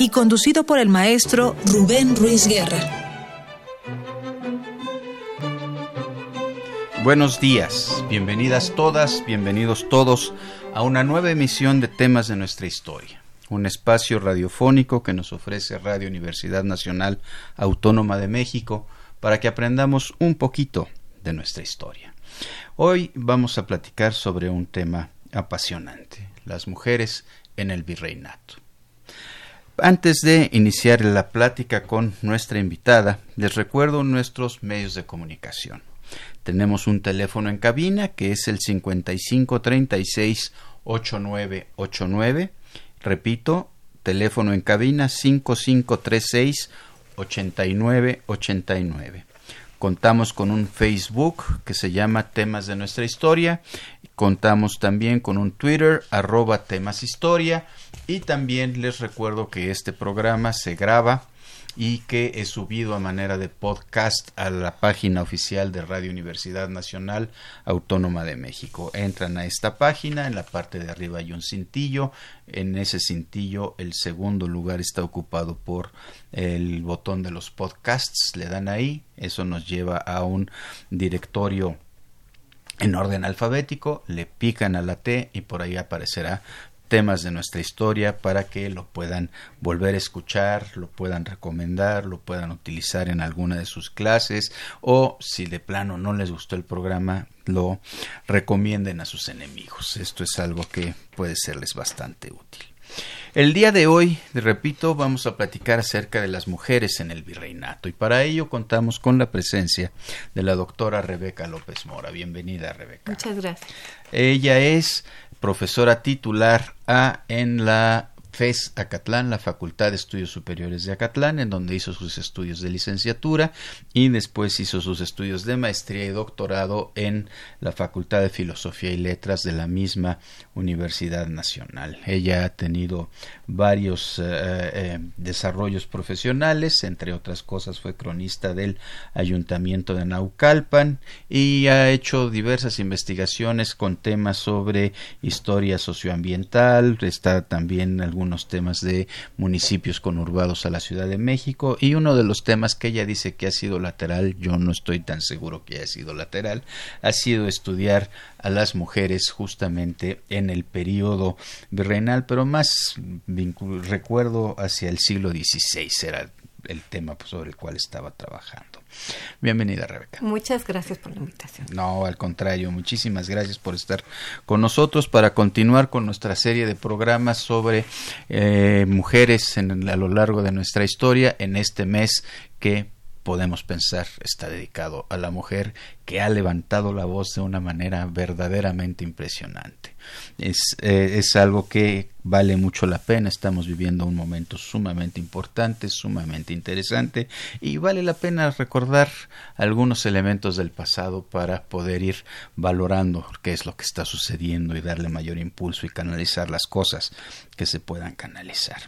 y conducido por el maestro Rubén Ruiz Guerra. Buenos días, bienvenidas todas, bienvenidos todos a una nueva emisión de temas de nuestra historia, un espacio radiofónico que nos ofrece Radio Universidad Nacional Autónoma de México para que aprendamos un poquito de nuestra historia. Hoy vamos a platicar sobre un tema apasionante, las mujeres en el virreinato. Antes de iniciar la plática con nuestra invitada, les recuerdo nuestros medios de comunicación. Tenemos un teléfono en cabina que es el 5536 8989. Repito, teléfono en cabina 5536 8989. Contamos con un Facebook que se llama Temas de nuestra historia. Contamos también con un Twitter, arroba temas. Y también les recuerdo que este programa se graba y que es subido a manera de podcast a la página oficial de Radio Universidad Nacional Autónoma de México. Entran a esta página, en la parte de arriba hay un cintillo, en ese cintillo el segundo lugar está ocupado por el botón de los podcasts, le dan ahí, eso nos lleva a un directorio en orden alfabético, le pican a la T y por ahí aparecerá temas de nuestra historia para que lo puedan volver a escuchar, lo puedan recomendar, lo puedan utilizar en alguna de sus clases o si de plano no les gustó el programa, lo recomienden a sus enemigos. Esto es algo que puede serles bastante útil. El día de hoy, repito, vamos a platicar acerca de las mujeres en el virreinato y para ello contamos con la presencia de la doctora Rebeca López Mora. Bienvenida, Rebeca. Muchas gracias. Ella es profesora titular A en la FES Acatlán, la Facultad de Estudios Superiores de Acatlán, en donde hizo sus estudios de licenciatura y después hizo sus estudios de maestría y doctorado en la Facultad de Filosofía y Letras de la misma Universidad Nacional. Ella ha tenido varios eh, eh, desarrollos profesionales, entre otras cosas fue cronista del Ayuntamiento de Naucalpan y ha hecho diversas investigaciones con temas sobre historia socioambiental, está también algún unos temas de municipios conurbados a la Ciudad de México. Y uno de los temas que ella dice que ha sido lateral, yo no estoy tan seguro que haya sido lateral, ha sido estudiar a las mujeres justamente en el periodo virreinal, pero más recuerdo hacia el siglo XVI era el tema sobre el cual estaba trabajando. Bienvenida, Rebeca. Muchas gracias por la invitación. No, al contrario, muchísimas gracias por estar con nosotros para continuar con nuestra serie de programas sobre eh, mujeres en, a lo largo de nuestra historia en este mes que podemos pensar está dedicado a la mujer que ha levantado la voz de una manera verdaderamente impresionante. Es, eh, es algo que vale mucho la pena, estamos viviendo un momento sumamente importante, sumamente interesante y vale la pena recordar algunos elementos del pasado para poder ir valorando qué es lo que está sucediendo y darle mayor impulso y canalizar las cosas que se puedan canalizar.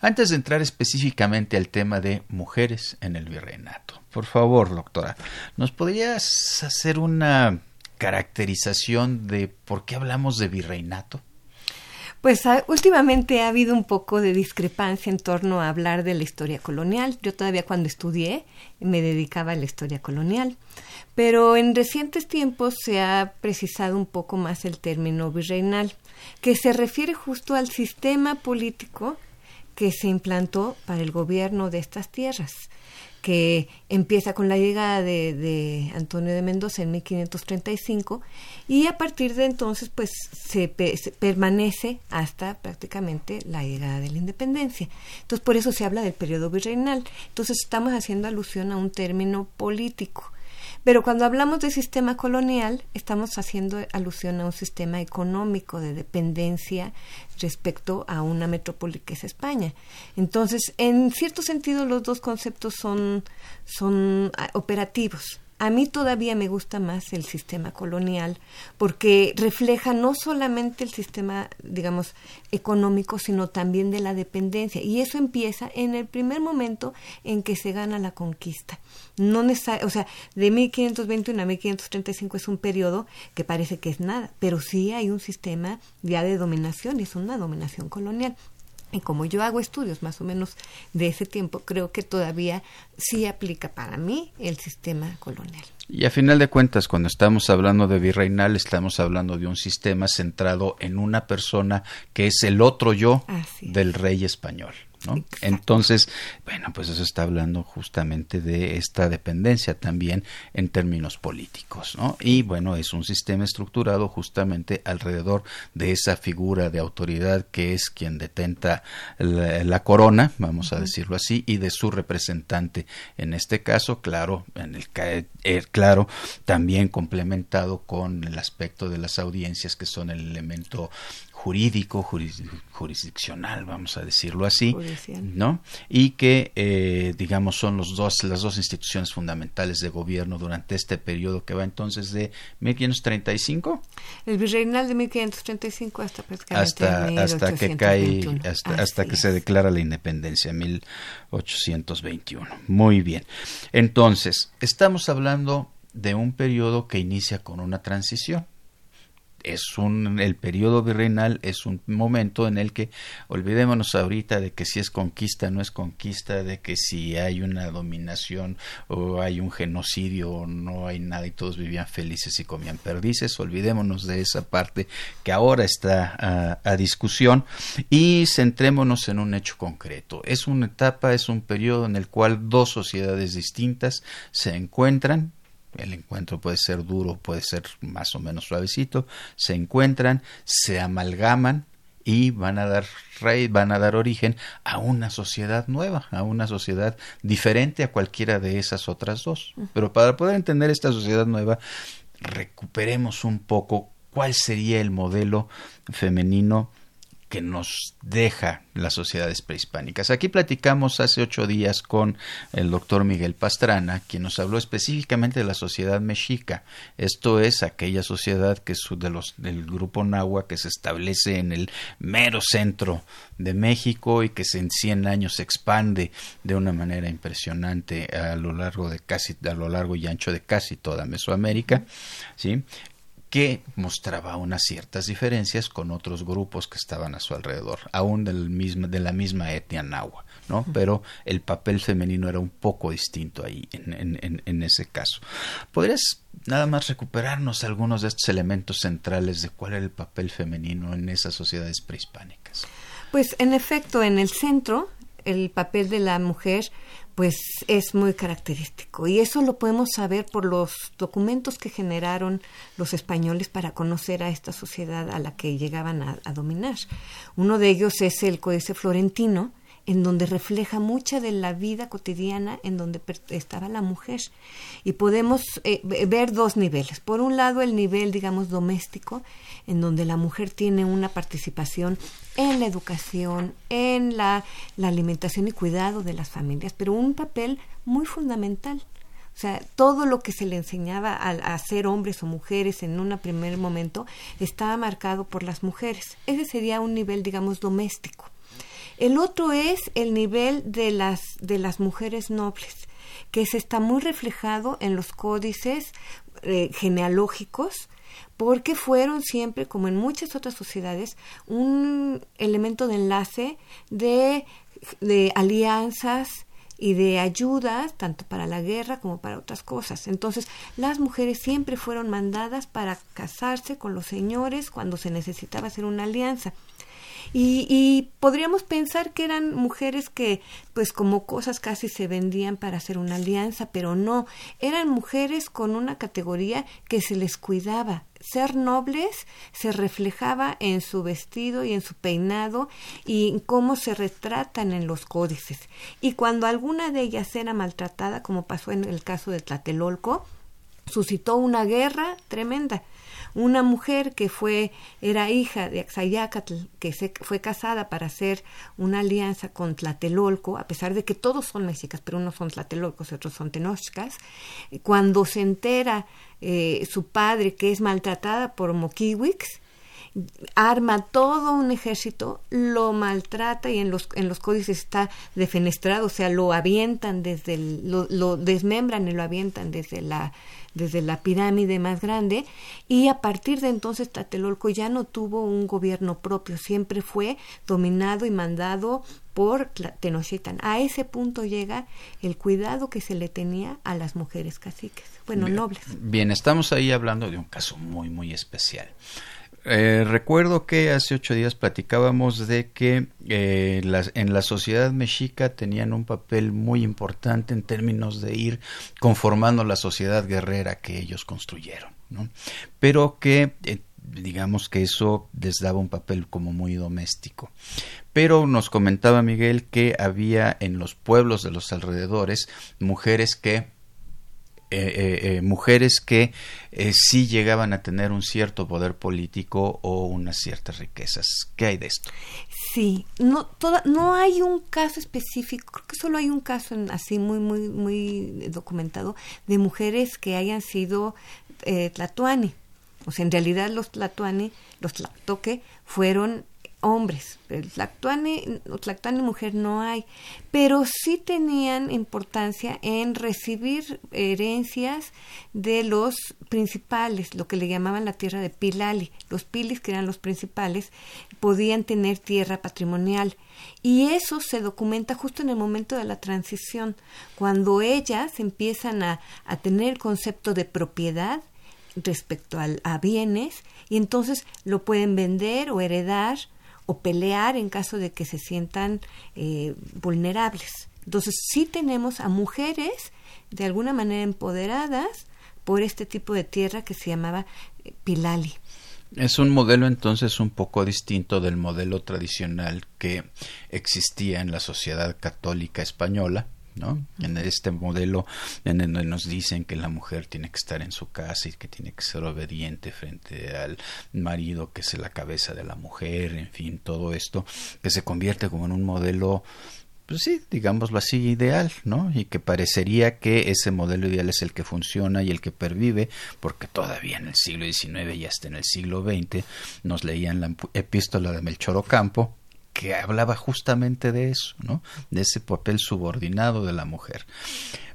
Antes de entrar específicamente al tema de mujeres en el virreinato, por favor, doctora, ¿nos podrías hacer una caracterización de por qué hablamos de virreinato? Pues ah, últimamente ha habido un poco de discrepancia en torno a hablar de la historia colonial. Yo todavía cuando estudié me dedicaba a la historia colonial, pero en recientes tiempos se ha precisado un poco más el término virreinal, que se refiere justo al sistema político que se implantó para el gobierno de estas tierras que empieza con la llegada de, Antonio de Mendoza en 1535 y a partir de entonces pues se, permanece hasta prácticamente la llegada de la independencia. Entonces por eso se habla del periodo virreinal. Entonces estamos haciendo alusión a un término político. Pero cuando hablamos de sistema colonial, estamos haciendo alusión a un sistema económico de dependencia respecto a una metrópoli que es España. Entonces, en cierto sentido, los dos conceptos son, son ah, operativos. A mí todavía me gusta más el sistema colonial porque refleja no solamente el sistema, digamos, económico, sino también de la dependencia. Y eso empieza en el primer momento en que se gana la conquista. No o sea, de 1521 a 1535 es un periodo que parece que es nada, pero sí hay un sistema ya de dominación, es una dominación colonial. Y como yo hago estudios más o menos de ese tiempo, creo que todavía sí aplica para mí el sistema colonial. Y a final de cuentas, cuando estamos hablando de virreinal, estamos hablando de un sistema centrado en una persona que es el otro yo del rey español. Entonces, bueno, pues eso está hablando justamente de esta dependencia también en términos políticos, ¿no? Y bueno, es un sistema estructurado justamente alrededor de esa figura de autoridad que es quien detenta la, corona, vamos a decirlo así, y de su representante en este caso, claro, en el eh, claro, también complementado con el aspecto de las audiencias que son el elemento jurídico, jurisdiccional, vamos a decirlo así, ¿no? Y que, eh, digamos, son los dos, las dos instituciones fundamentales de gobierno durante este periodo que va entonces de 1535. El virreinal de 1535 hasta prácticamente hasta, hasta que cae, hasta, hasta que se declara la independencia, 1821. Muy bien. Entonces, estamos hablando de un periodo que inicia con una transición es un el periodo virreinal es un momento en el que olvidémonos ahorita de que si es conquista no es conquista de que si hay una dominación o hay un genocidio o no hay nada y todos vivían felices y comían perdices olvidémonos de esa parte que ahora está a, a discusión y centrémonos en un hecho concreto. Es una etapa es un periodo en el cual dos sociedades distintas se encuentran el encuentro puede ser duro, puede ser más o menos suavecito, se encuentran, se amalgaman y van a dar van a dar origen a una sociedad nueva, a una sociedad diferente a cualquiera de esas otras dos. Pero para poder entender esta sociedad nueva, recuperemos un poco cuál sería el modelo femenino que nos deja las sociedades prehispánicas. Aquí platicamos hace ocho días con el doctor Miguel Pastrana, quien nos habló específicamente de la sociedad mexica. Esto es aquella sociedad que es de los, del grupo Nahua que se establece en el mero centro de México y que en 100 años se expande de una manera impresionante a lo largo de casi a lo largo y ancho de casi toda Mesoamérica, ¿sí? Que mostraba unas ciertas diferencias con otros grupos que estaban a su alrededor, aún del mismo, de la misma etnia nahua, ¿no? Pero el papel femenino era un poco distinto ahí, en, en, en ese caso. ¿Podrías nada más recuperarnos algunos de estos elementos centrales de cuál era el papel femenino en esas sociedades prehispánicas? Pues en efecto, en el centro, el papel de la mujer pues es muy característico y eso lo podemos saber por los documentos que generaron los españoles para conocer a esta sociedad a la que llegaban a, dominar. Uno de ellos es el Códice Florentino, en donde refleja mucha de la vida cotidiana en donde estaba la mujer. Y podemos eh, ver dos niveles. Por un lado, el nivel, digamos, doméstico, en donde la mujer tiene una participación en la educación, en la, la alimentación y cuidado de las familias, pero un papel muy fundamental. O sea, todo lo que se le enseñaba a, a, ser hombres o mujeres en un primer momento estaba marcado por las mujeres. Ese sería un nivel, digamos, doméstico. El otro es el nivel de las, de las mujeres nobles, que se está muy reflejado en los códices eh, genealógicos, porque fueron siempre, como en muchas otras sociedades, un elemento de enlace de, de alianzas y de ayudas, tanto para la guerra como para otras cosas. Entonces, las mujeres siempre fueron mandadas para casarse con los señores cuando se necesitaba hacer una alianza. Y, podríamos pensar que eran mujeres que, pues como cosas casi se vendían para hacer una alianza, pero no, eran mujeres con una categoría que se les cuidaba. Ser nobles se reflejaba en su vestido y en su peinado y en cómo se retratan en los códices. Y cuando alguna de ellas era maltratada, como pasó en el caso de Tlatelolco, suscitó una guerra tremenda. Una mujer que fue, era hija de Axayacatl, que se, fue casada para hacer una alianza con Tlatelolco, a pesar de que todos son mexicas, pero unos son Tlatelolcos y otros son tenochcas, cuando se entera eh, su padre que es maltratada por Mokiwix, arma todo un ejército, lo maltrata y en los, en los códices está defenestrado, o sea, lo avientan desde, lo, lo desmembran y lo avientan desde la desde la pirámide más grande y a partir de entonces Tlatelolco ya no tuvo un gobierno propio, siempre fue dominado y mandado por Tenochtitlan. A ese punto llega el cuidado que se le tenía a las mujeres caciques, bueno, nobles. Bien, estamos ahí hablando de un caso muy, muy especial. Eh, recuerdo que hace ocho días platicábamos de que eh, en la sociedad mexica tenían un papel muy importante en términos de ir conformando la sociedad guerrera que ellos construyeron, ¿no? pero que eh, digamos que eso les daba un papel como muy doméstico. Pero nos comentaba Miguel que había en los pueblos de los alrededores mujeres que eh, eh, eh, mujeres que sí llegaban a tener un cierto poder político o unas ciertas riquezas. ¿Qué hay de esto? Sí, no, toda, no hay un caso específico, creo que solo hay un caso así muy, muy, muy documentado de mujeres que hayan sido tlatoani. O sea, en realidad los tlatoani, los tlatoque, fueron hombres. El mujer no hay, pero sí tenían importancia en recibir herencias de los principales, lo que le llamaban la tierra de Pilali. Los pilis, que eran los principales, podían tener tierra patrimonial. Y eso se documenta justo en el momento de la transición, cuando ellas empiezan a, a tener concepto de propiedad respecto al, a bienes y entonces lo pueden vender o heredar o pelear en caso de que se sientan eh, vulnerables. Entonces sí tenemos a mujeres de alguna manera empoderadas por este tipo de tierra que se llamaba eh, Pilali. Es un modelo entonces un poco distinto del modelo tradicional que existía en la sociedad católica española, ¿no? En este modelo en donde nos dicen que la mujer tiene que estar en su casa y que tiene que ser obediente frente al marido que es la cabeza de la mujer, en fin, todo esto que se convierte como en un modelo pues sí, digámoslo así, ideal, ¿no? Y que parecería que ese modelo ideal es el que funciona y el que pervive, porque todavía en el siglo XIX y hasta en el siglo XX nos leían la epístola de Melchor Ocampo, que hablaba justamente de eso, ¿no? De ese papel subordinado de la mujer.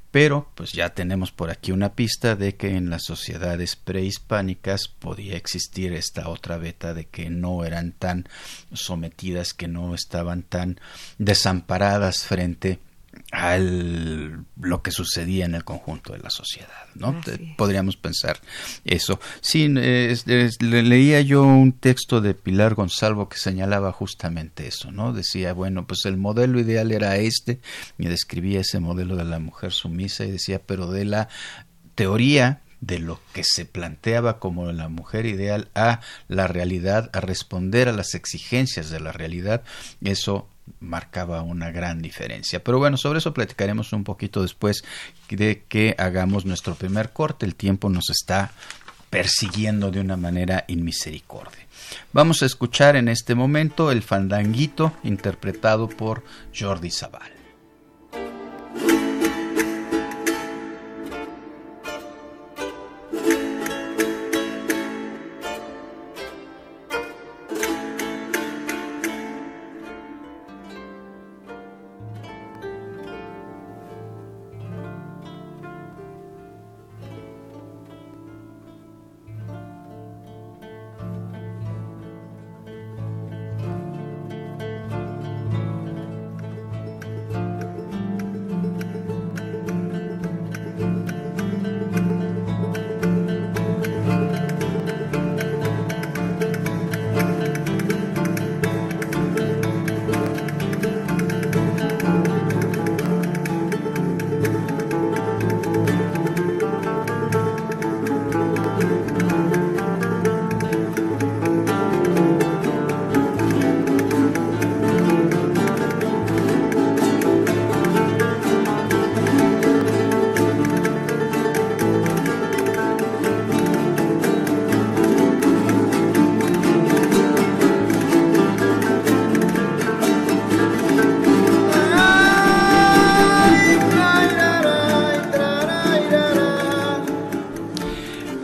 Pero pues ya tenemos por aquí una pista de que en las sociedades prehispánicas podía existir esta otra beta de que no eran tan sometidas, que no estaban tan desamparadas frente al lo que sucedía en el conjunto de la sociedad, ¿no? Podríamos pensar eso. Sí, leía yo un texto de Pilar Gonzalo que señalaba justamente eso, ¿no? Decía, bueno, pues el modelo ideal era este, y describía ese modelo de la mujer sumisa y decía, pero de la teoría de lo que se planteaba como la mujer ideal a la realidad, a responder a las exigencias de la realidad, eso marcaba una gran diferencia. Pero bueno, sobre eso platicaremos un poquito después de que hagamos nuestro primer corte. El tiempo nos está persiguiendo de una manera inmisericordia. Vamos a escuchar en este momento el fandanguito interpretado por Jordi Zaval.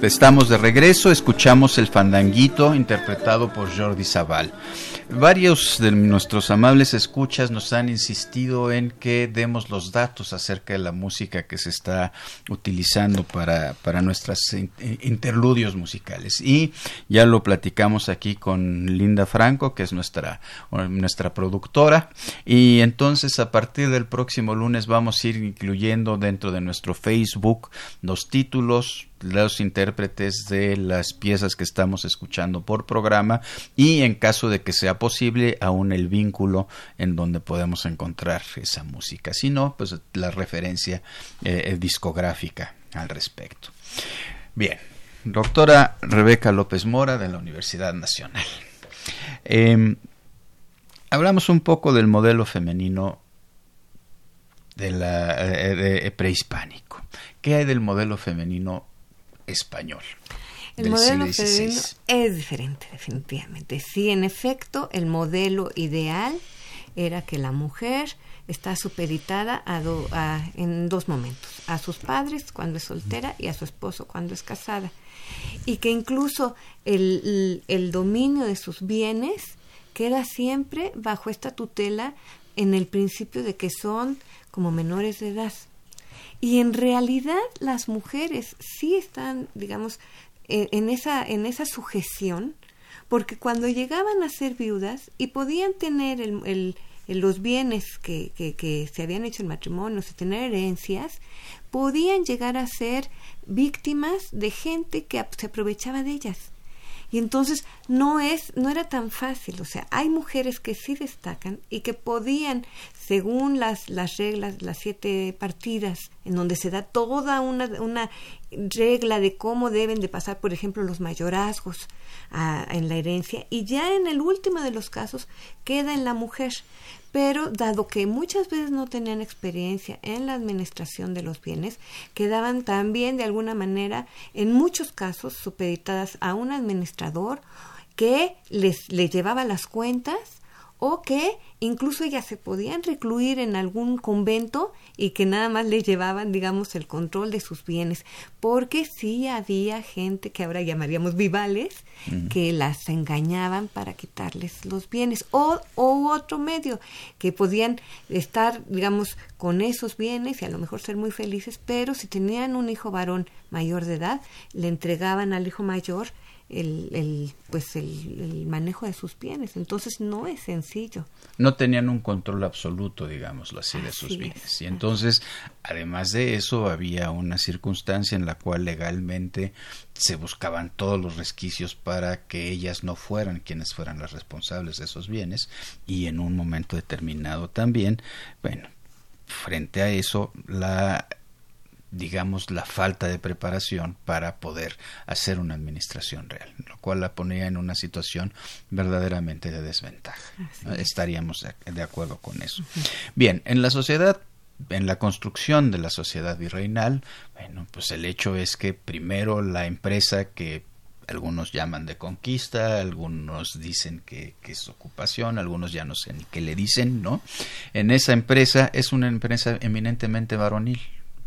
Estamos de regreso, escuchamos el fandanguito interpretado por Jordi Zaval. Varios de nuestros amables escuchas nos han insistido en que demos los datos acerca de la música que se está utilizando para, para nuestros interludios musicales. Y ya lo platicamos aquí con Linda Franco, que es nuestra, nuestra productora. Y entonces a partir del próximo lunes vamos a ir incluyendo dentro de nuestro Facebook los títulos, los intérpretes de las piezas que estamos escuchando por programa y en caso de que sea posible aún el vínculo en donde podemos encontrar esa música. Si no pues la referencia eh, eh, discográfica al respecto. Bien doctora Rebeca López Mora de la Universidad Nacional. Em, hablamos un poco del modelo femenino de la eh, prehispánico. Qué hay del modelo femenino español. El modelo femenino es diferente, definitivamente. Sí, en efecto, el modelo ideal era que la mujer está supeditada a, en dos momentos, a sus padres cuando es soltera y a su esposo cuando es casada. Y que incluso el, el dominio de sus bienes queda siempre bajo esta tutela en el principio de que son como menores de edad. Y en realidad las mujeres sí están, digamos, en, esa, en esa sujeción, porque cuando llegaban a ser viudas y podían tener el, los bienes que, que, que, se habían hecho en matrimonio, tener herencias, podían llegar a ser víctimas de gente que se aprovechaba de ellas. Y entonces no es, no era tan fácil, o sea, hay mujeres que sí destacan y que podían, según las, las reglas, las siete partidas, en donde se da toda una, una regla de cómo deben de pasar, por ejemplo, los mayorazgos en la herencia, y ya en el último de los casos queda en la mujer. Pero dado que muchas veces no tenían experiencia en la administración de los bienes, quedaban también de alguna manera, en muchos casos, supeditadas a un administrador que les, les llevaba las cuentas o que incluso ellas se podían recluir en algún convento y que nada más les llevaban, digamos, el control de sus bienes, porque sí había gente que ahora llamaríamos vivales, que las engañaban para quitarles los bienes, o, o otro medio, que podían estar, digamos, con esos bienes y a lo mejor ser muy felices, pero si tenían un hijo varón mayor de edad, le entregaban al hijo mayor el, el pues el, manejo de sus bienes. Entonces no es sencillo. No tenían un control absoluto digámoslo así de sus bienes. Y entonces además de eso había una circunstancia en la cual legalmente se buscaban todos los resquicios para que ellas no fueran quienes fueran las responsables de esos bienes. Y en un momento determinado también bueno frente a eso la digamos, la falta de preparación para poder hacer una administración real, lo cual la ponía en una situación verdaderamente de desventaja. Estaríamos de acuerdo con eso. Bien, en la sociedad en la construcción de la sociedad virreinal, bueno, pues el hecho es que primero la empresa que algunos llaman de conquista, algunos dicen que, que, es ocupación, algunos ya no sé ni qué le dicen, ¿no? En esa empresa es una empresa eminentemente varonil,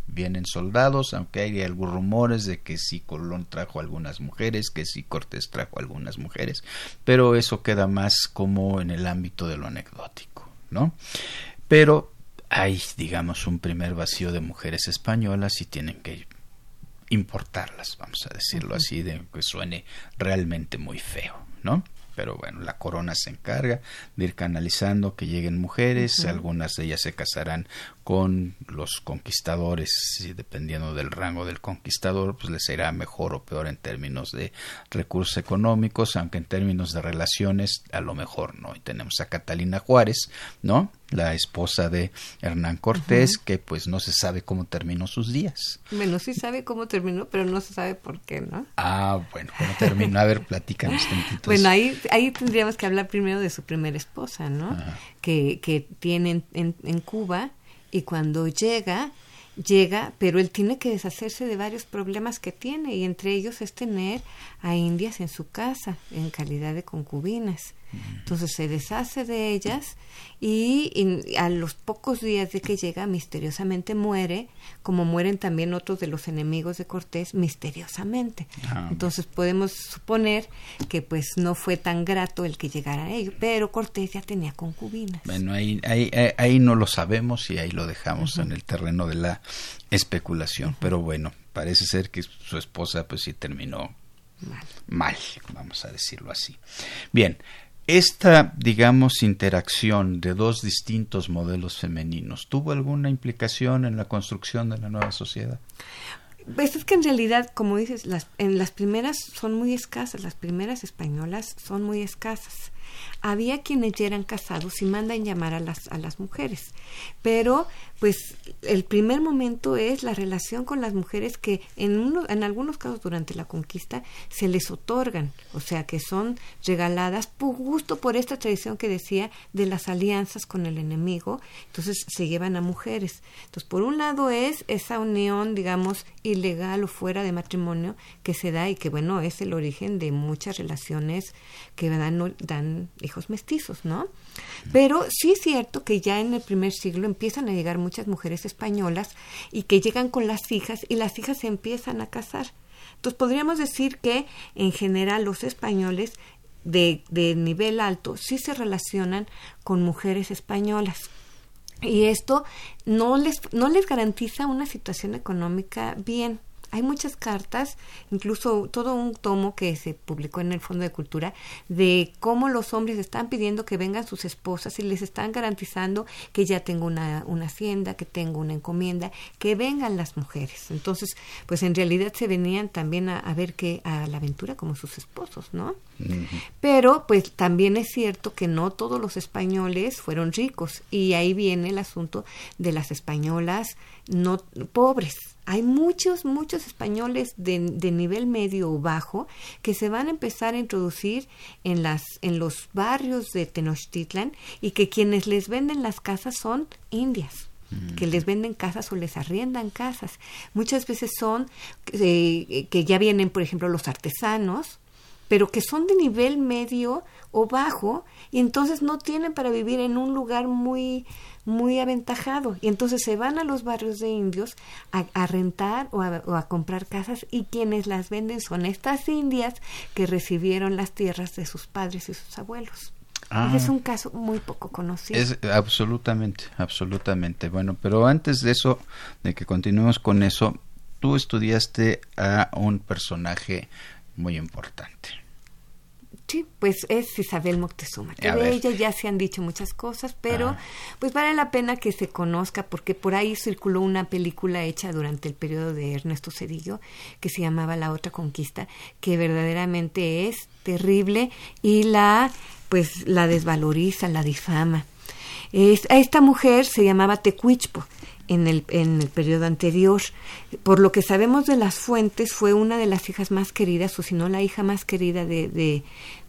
vienen soldados, aunque hay algunos rumores de que sí Colón trajo algunas mujeres, que sí Cortés trajo algunas mujeres, pero eso queda más como en el ámbito de lo anecdótico, ¿no? Pero hay, digamos, un primer vacío de mujeres españolas y tienen que importarlas, vamos a decirlo así, de que suene realmente muy feo, ¿no? pero bueno, la corona se encarga de ir canalizando que lleguen mujeres, algunas de ellas se casarán con los conquistadores y dependiendo del rango del conquistador, pues les irá mejor o peor en términos de recursos económicos, aunque en términos de relaciones a lo mejor no. Y tenemos a Catalina Juárez, ¿no? la esposa de Hernán Cortés, que pues no se sabe cómo terminó sus días. Bueno, sí sabe cómo terminó, pero no se sabe por qué, ¿no? Ah, bueno, ¿cómo terminó? A ver, platícanos tantitos. Bueno, ahí, ahí tendríamos que hablar primero de su primera esposa, ¿no? Que, que tiene en, en Cuba y cuando llega, llega, pero él tiene que deshacerse de varios problemas que tiene y entre ellos es tener a indias en su casa en calidad de concubinas Entonces se deshace de ellas y, a los pocos días de que llega misteriosamente muere, como mueren también otros de los enemigos de Cortés misteriosamente. Ah, Entonces podemos suponer que pues no fue tan grato el que llegara a ello, pero Cortés ya tenía concubinas. Bueno, ahí, ahí, ahí no lo sabemos y ahí lo dejamos en el terreno de la especulación, pero bueno, parece ser que su esposa pues sí terminó mal. mal, vamos a decirlo así. Bien, esta, digamos, interacción de dos distintos modelos femeninos, ¿tuvo alguna implicación en la construcción de la nueva sociedad? Pues es que en realidad, como dices, las, en las primeras son muy escasas, las primeras españolas son muy escasas había quienes ya eran casados y mandan llamar a las, a las mujeres. Pero, pues, el primer momento es la relación con las mujeres que en, uno, en algunos casos durante la conquista se les otorgan, o sea, que son regaladas por, justo por esta tradición que decía de las alianzas con el enemigo, entonces se llevan a mujeres. Entonces, por un lado es esa unión, digamos, ilegal o fuera de matrimonio que se da y que, bueno, es el origen de muchas relaciones que dan, dan hijos mestizos, ¿no? Pero sí es cierto que ya en el primer siglo empiezan a llegar muchas mujeres españolas y que llegan con las hijas y las hijas se empiezan a casar. Entonces podríamos decir que en general los españoles de, de nivel alto sí se relacionan con mujeres españolas. Y esto no les, no les garantiza una situación económica bien hay muchas cartas, incluso todo un tomo que se publicó en el Fondo de Cultura, de cómo los hombres están pidiendo que vengan sus esposas y les están garantizando que ya tengo una, una hacienda, que tengo una encomienda, que vengan las mujeres. Entonces, pues en realidad se venían también a, ver que a la aventura como sus esposos, ¿no? Pero pues también es cierto que no todos los españoles fueron ricos y ahí viene el asunto de las españolas no pobres hay muchos, muchos españoles de, de, nivel medio o bajo que se van a empezar a introducir en, las, en los barrios de Tenochtitlan y que quienes les venden las casas son indias que les venden casas o les arriendan casas. Muchas veces son eh, que ya vienen, por ejemplo, los artesanos, pero que son de nivel medio o bajo y entonces no tienen para vivir en un lugar muy muy aventajado y entonces se van a los barrios de indios a, rentar o a, comprar casas y quienes las venden son estas indias que recibieron las tierras de sus padres y sus abuelos. Ah. es un caso muy poco conocido. Es absolutamente, absolutamente. Bueno, pero antes de eso, de que continuemos con eso, tú estudiaste a un personaje muy importante. Sí, pues es Isabel Moctezuma. Que de ella ya se han dicho muchas cosas, pero ah. pues vale la pena que se conozca porque por ahí circuló una película hecha durante el periodo de Ernesto Cedillo que se llamaba La otra conquista, que verdaderamente es terrible y la pues la desvaloriza, la difama. a esta mujer se llamaba Tecuichpo en el, en el periodo anterior. Por lo que sabemos de las fuentes, fue una de las hijas más queridas, o si no la hija más querida de, de,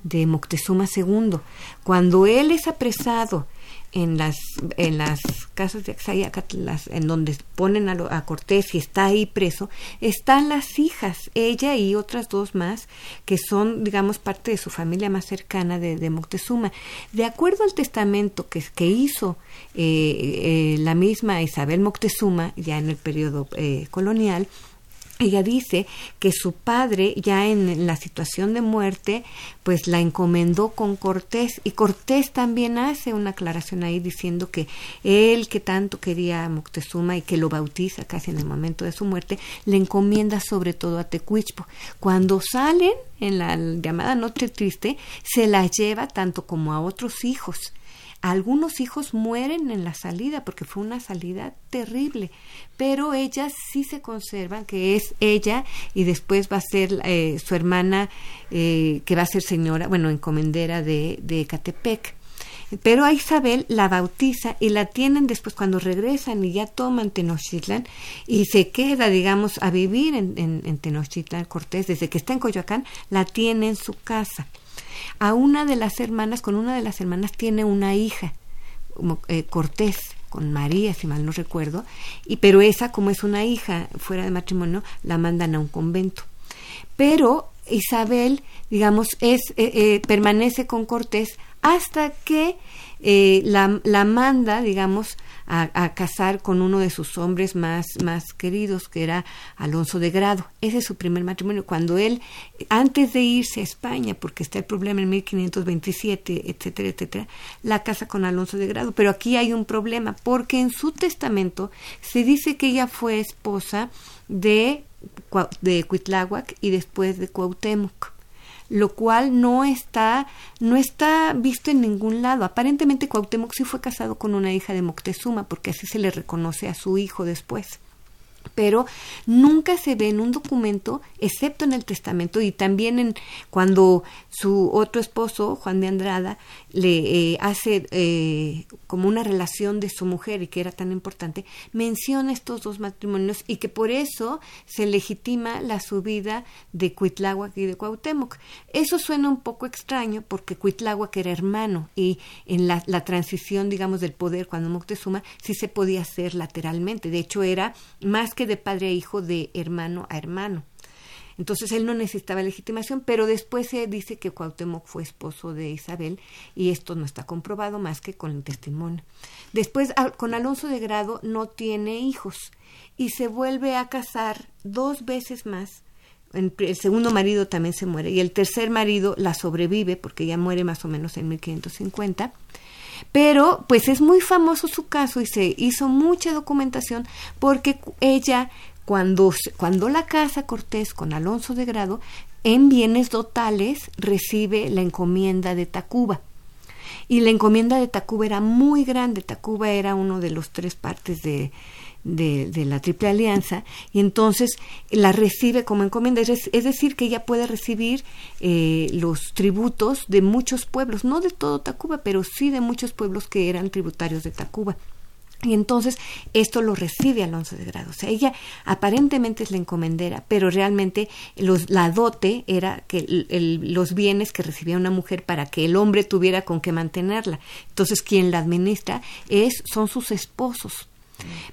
de Moctezuma II. Cuando él es apresado en las, en las casas de Axayacatl, en donde ponen a, a, Cortés y está ahí preso, están las hijas, ella y otras dos más, que son, digamos, parte de su familia más cercana de, de Moctezuma. De acuerdo al testamento que, que hizo eh, eh, la misma Isabel Moctezuma, ya en el periodo eh, colonial, ella dice que su padre ya en la situación de muerte pues la encomendó con Cortés. Y Cortés también hace una aclaración ahí diciendo que él que tanto quería a Moctezuma y que lo bautiza casi en el momento de su muerte le encomienda sobre todo a Tecuichpo. Cuando salen en la llamada noche triste se la lleva tanto como a otros hijos algunos hijos mueren en la salida porque fue una salida terrible, pero ellas sí se conservan, que es ella y después va a ser eh, su hermana eh, que va a ser señora, bueno, encomendera de, de Catepec. Pero a Isabel la bautiza y la tienen después cuando regresan y ya toman Tenochtitlan y se queda, digamos, a vivir en, en, en Tenochtitlan Cortés, desde que está en Coyoacán, la tiene en su casa a una de las hermanas, con una de las hermanas tiene una hija, eh, Cortés, con María, si mal no recuerdo, y pero esa, como es una hija fuera de matrimonio, la mandan a un convento. Pero Isabel, digamos, es, eh, eh, permanece con Cortés hasta que eh, la, la manda, digamos, a, casar con uno de sus hombres más, más queridos, que era Alonso de Grado. Ese es su primer matrimonio. Cuando él, antes de irse a España, porque está el problema en 1527, etcétera, etcétera, la casa con Alonso de Grado. Pero aquí hay un problema, porque en su testamento se dice que ella fue esposa de, de Cuitláhuac y después de Cuauhtémoc lo cual no está, no está visto en ningún lado. Aparentemente Cuauhtémoc sí fue casado con una hija de Moctezuma, porque así se le reconoce a su hijo después pero nunca se ve en un documento, excepto en el testamento y también en cuando su otro esposo, Juan de Andrada, le eh, hace eh, como una relación de su mujer y que era tan importante, menciona estos dos matrimonios y que por eso se legitima la subida de Cuitláhuac y de Cuauhtémoc. Eso suena un poco extraño porque Cuitláhuac era hermano y en la, la transición, digamos, del poder cuando Moctezuma sí se podía hacer lateralmente. De hecho, era más que de padre a hijo, de hermano a hermano. Entonces él no necesitaba legitimación, pero después se dice que Cuauhtémoc fue esposo de Isabel y esto no está comprobado más que con el testimonio. Después con Alonso de Grado no tiene hijos y se vuelve a casar dos veces más. El segundo marido también se muere y el tercer marido la sobrevive porque ya muere más o menos en 1550. Pero pues es muy famoso su caso y se hizo mucha documentación porque ella cuando, cuando la casa Cortés con Alonso de Grado, en bienes dotales recibe la encomienda de Tacuba. Y la encomienda de Tacuba era muy grande. Tacuba era uno de los tres partes de, de, la Triple Alianza y entonces la recibe como encomienda. Es, decir, que ella puede recibir eh, los tributos de muchos pueblos, no de todo Tacuba, pero sí de muchos pueblos que eran tributarios de Tacuba. Y entonces esto lo recibe Alonso de Grado. O sea, ella aparentemente es la encomendera, pero realmente los, la dote era que los bienes que recibía una mujer para que el hombre tuviera con qué mantenerla. Entonces quien la administra es, son sus esposos.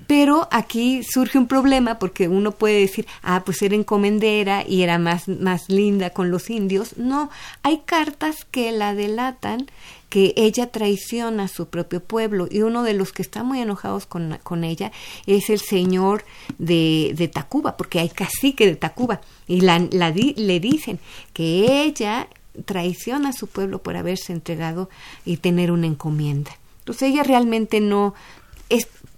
Pero aquí surge un problema porque uno puede decir, ah, pues era encomendera y era más, más linda con los indios. No, hay cartas que la delatan que ella traiciona a su propio pueblo y uno de los que está muy enojados con, con ella es el señor de, de, Tacuba, porque hay cacique de Tacuba y la, le dicen que ella traiciona a su pueblo por haberse entregado y tener una encomienda. Entonces ella realmente no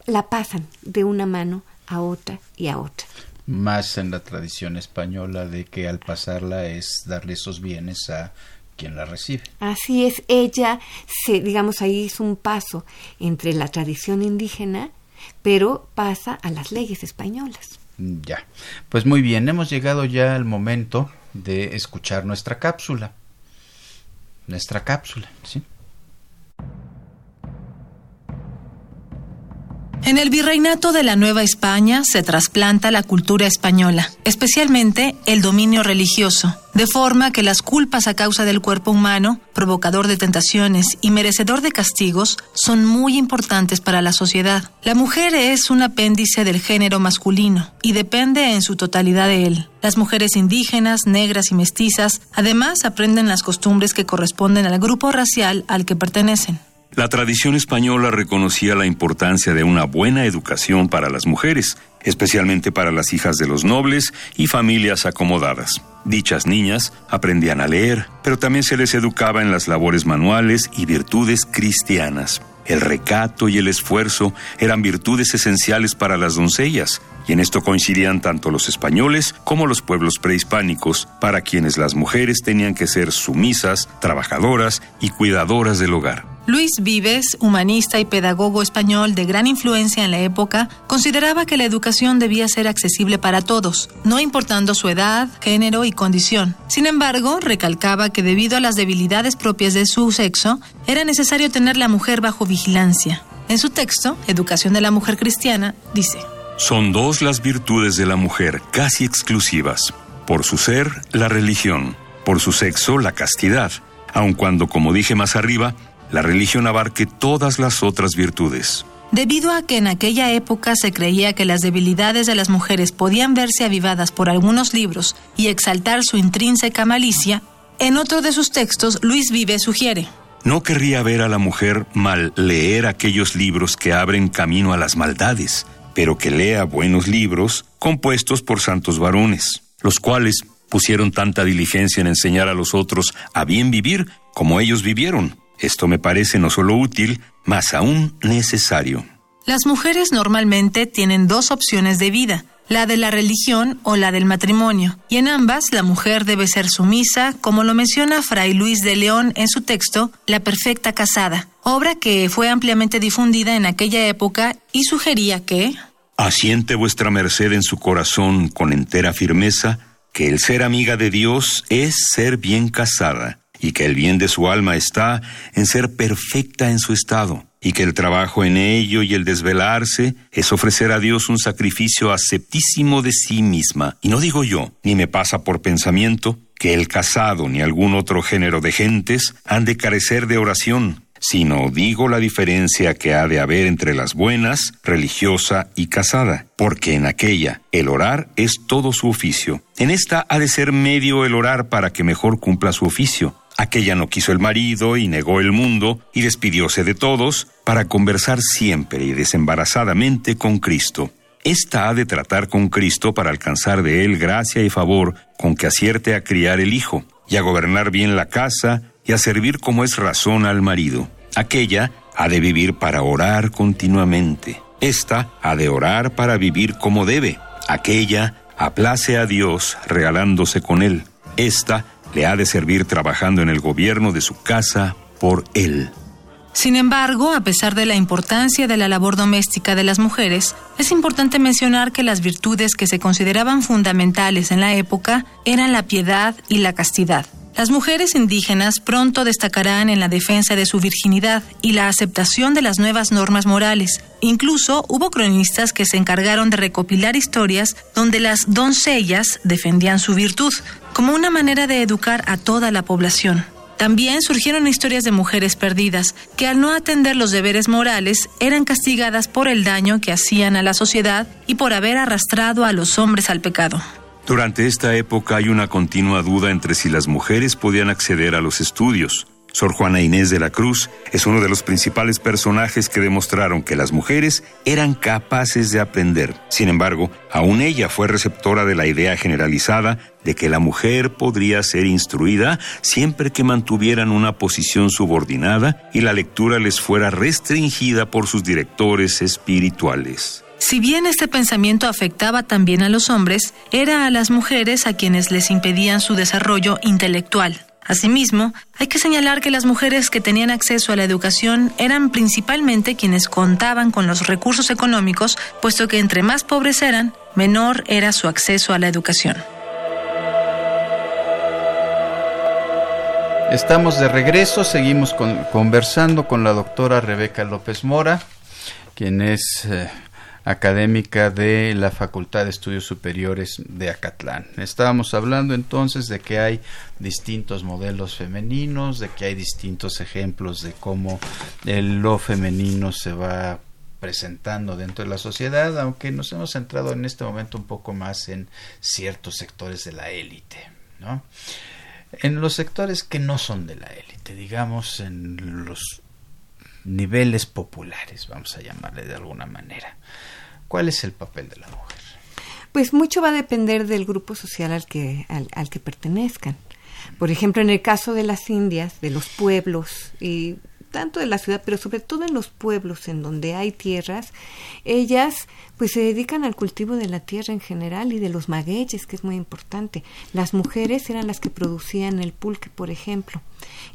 la pasan de una mano a otra y a otra. Más en la tradición española de que al pasarla es darle esos bienes a quien la recibe. Así es, ella, se, digamos, ahí es un paso entre la tradición indígena, pero pasa a las leyes españolas. Ya, pues muy bien, hemos llegado ya al momento de escuchar nuestra cápsula. Nuestra cápsula, ¿sí? En el virreinato de la Nueva España se trasplanta la cultura española, especialmente el dominio religioso, de forma que las culpas a causa del cuerpo humano, provocador de tentaciones y merecedor de castigos, son muy importantes para la sociedad. La mujer es un apéndice del género masculino y depende en su totalidad de él. Las mujeres indígenas, negras y mestizas además aprenden las costumbres que corresponden al grupo racial al que pertenecen. La tradición española reconocía la importancia de una buena educación para las mujeres, especialmente para las hijas de los nobles y familias acomodadas. Dichas niñas aprendían a leer, pero también se les educaba en las labores manuales y virtudes cristianas. El recato y el esfuerzo eran virtudes esenciales para las doncellas, y en esto coincidían tanto los españoles como los pueblos prehispánicos, para quienes las mujeres tenían que ser sumisas, trabajadoras y cuidadoras del hogar. Luis Vives, humanista y pedagogo español de gran influencia en la época, consideraba que la educación debía ser accesible para todos, no importando su edad, género y condición. Sin embargo, recalcaba que debido a las debilidades propias de su sexo, era necesario tener la mujer bajo vigilancia. En su texto, Educación de la Mujer Cristiana, dice, Son dos las virtudes de la mujer casi exclusivas. Por su ser, la religión. Por su sexo, la castidad. Aun cuando, como dije más arriba, la religión abarque todas las otras virtudes. Debido a que en aquella época se creía que las debilidades de las mujeres podían verse avivadas por algunos libros y exaltar su intrínseca malicia, en otro de sus textos Luis Vive sugiere, No querría ver a la mujer mal leer aquellos libros que abren camino a las maldades, pero que lea buenos libros compuestos por santos varones, los cuales pusieron tanta diligencia en enseñar a los otros a bien vivir como ellos vivieron. Esto me parece no solo útil, más aún necesario. Las mujeres normalmente tienen dos opciones de vida, la de la religión o la del matrimonio, y en ambas la mujer debe ser sumisa, como lo menciona Fray Luis de León en su texto La perfecta casada, obra que fue ampliamente difundida en aquella época y sugería que Asiente vuestra merced en su corazón con entera firmeza que el ser amiga de Dios es ser bien casada, y que el bien de su alma está en ser perfecta en su estado, y que el trabajo en ello y el desvelarse es ofrecer a Dios un sacrificio aceptísimo de sí misma. Y no digo yo, ni me pasa por pensamiento, que el casado ni algún otro género de gentes han de carecer de oración, sino digo la diferencia que ha de haber entre las buenas, religiosa y casada, porque en aquella el orar es todo su oficio. En esta ha de ser medio el orar para que mejor cumpla su oficio. Aquella no quiso el marido y negó el mundo y despidióse de todos para conversar siempre y desembarazadamente con Cristo. Esta ha de tratar con Cristo para alcanzar de él gracia y favor con que acierte a criar el hijo y a gobernar bien la casa y a servir como es razón al marido. Aquella ha de vivir para orar continuamente. Esta ha de orar para vivir como debe. Aquella aplace a Dios regalándose con él. Esta le ha de servir trabajando en el gobierno de su casa por él. Sin embargo, a pesar de la importancia de la labor doméstica de las mujeres, es importante mencionar que las virtudes que se consideraban fundamentales en la época eran la piedad y la castidad. Las mujeres indígenas pronto destacarán en la defensa de su virginidad y la aceptación de las nuevas normas morales. Incluso hubo cronistas que se encargaron de recopilar historias donde las doncellas defendían su virtud, como una manera de educar a toda la población. También surgieron historias de mujeres perdidas, que al no atender los deberes morales eran castigadas por el daño que hacían a la sociedad y por haber arrastrado a los hombres al pecado. Durante esta época hay una continua duda entre si las mujeres podían acceder a los estudios. Sor Juana Inés de la Cruz es uno de los principales personajes que demostraron que las mujeres eran capaces de aprender. Sin embargo, aún ella fue receptora de la idea generalizada de que la mujer podría ser instruida siempre que mantuvieran una posición subordinada y la lectura les fuera restringida por sus directores espirituales. Si bien este pensamiento afectaba también a los hombres, era a las mujeres a quienes les impedían su desarrollo intelectual. Asimismo, hay que señalar que las mujeres que tenían acceso a la educación eran principalmente quienes contaban con los recursos económicos, puesto que entre más pobres eran, menor era su acceso a la educación. Estamos de regreso, seguimos conversando con la doctora Rebeca López Mora, quien es eh, académica de la Facultad de Estudios Superiores de Acatlán. Estábamos hablando entonces de que hay distintos modelos femeninos, de que hay distintos ejemplos de cómo el lo femenino se va presentando dentro de la sociedad, aunque nos hemos centrado en este momento un poco más en ciertos sectores de la élite, ¿no? En los sectores que no son de la élite, digamos en los niveles populares, vamos a llamarle de alguna manera. ¿Cuál es el papel de la mujer? Pues mucho va a depender del grupo social al que, al, que pertenezcan. Por ejemplo, en el caso de las Indias, de los pueblos y tanto de la ciudad, pero sobre todo en los pueblos en donde hay tierras, ellas pues se dedican al cultivo de la tierra en general y de los magueyes, que es muy importante. Las mujeres eran las que producían el pulque, por ejemplo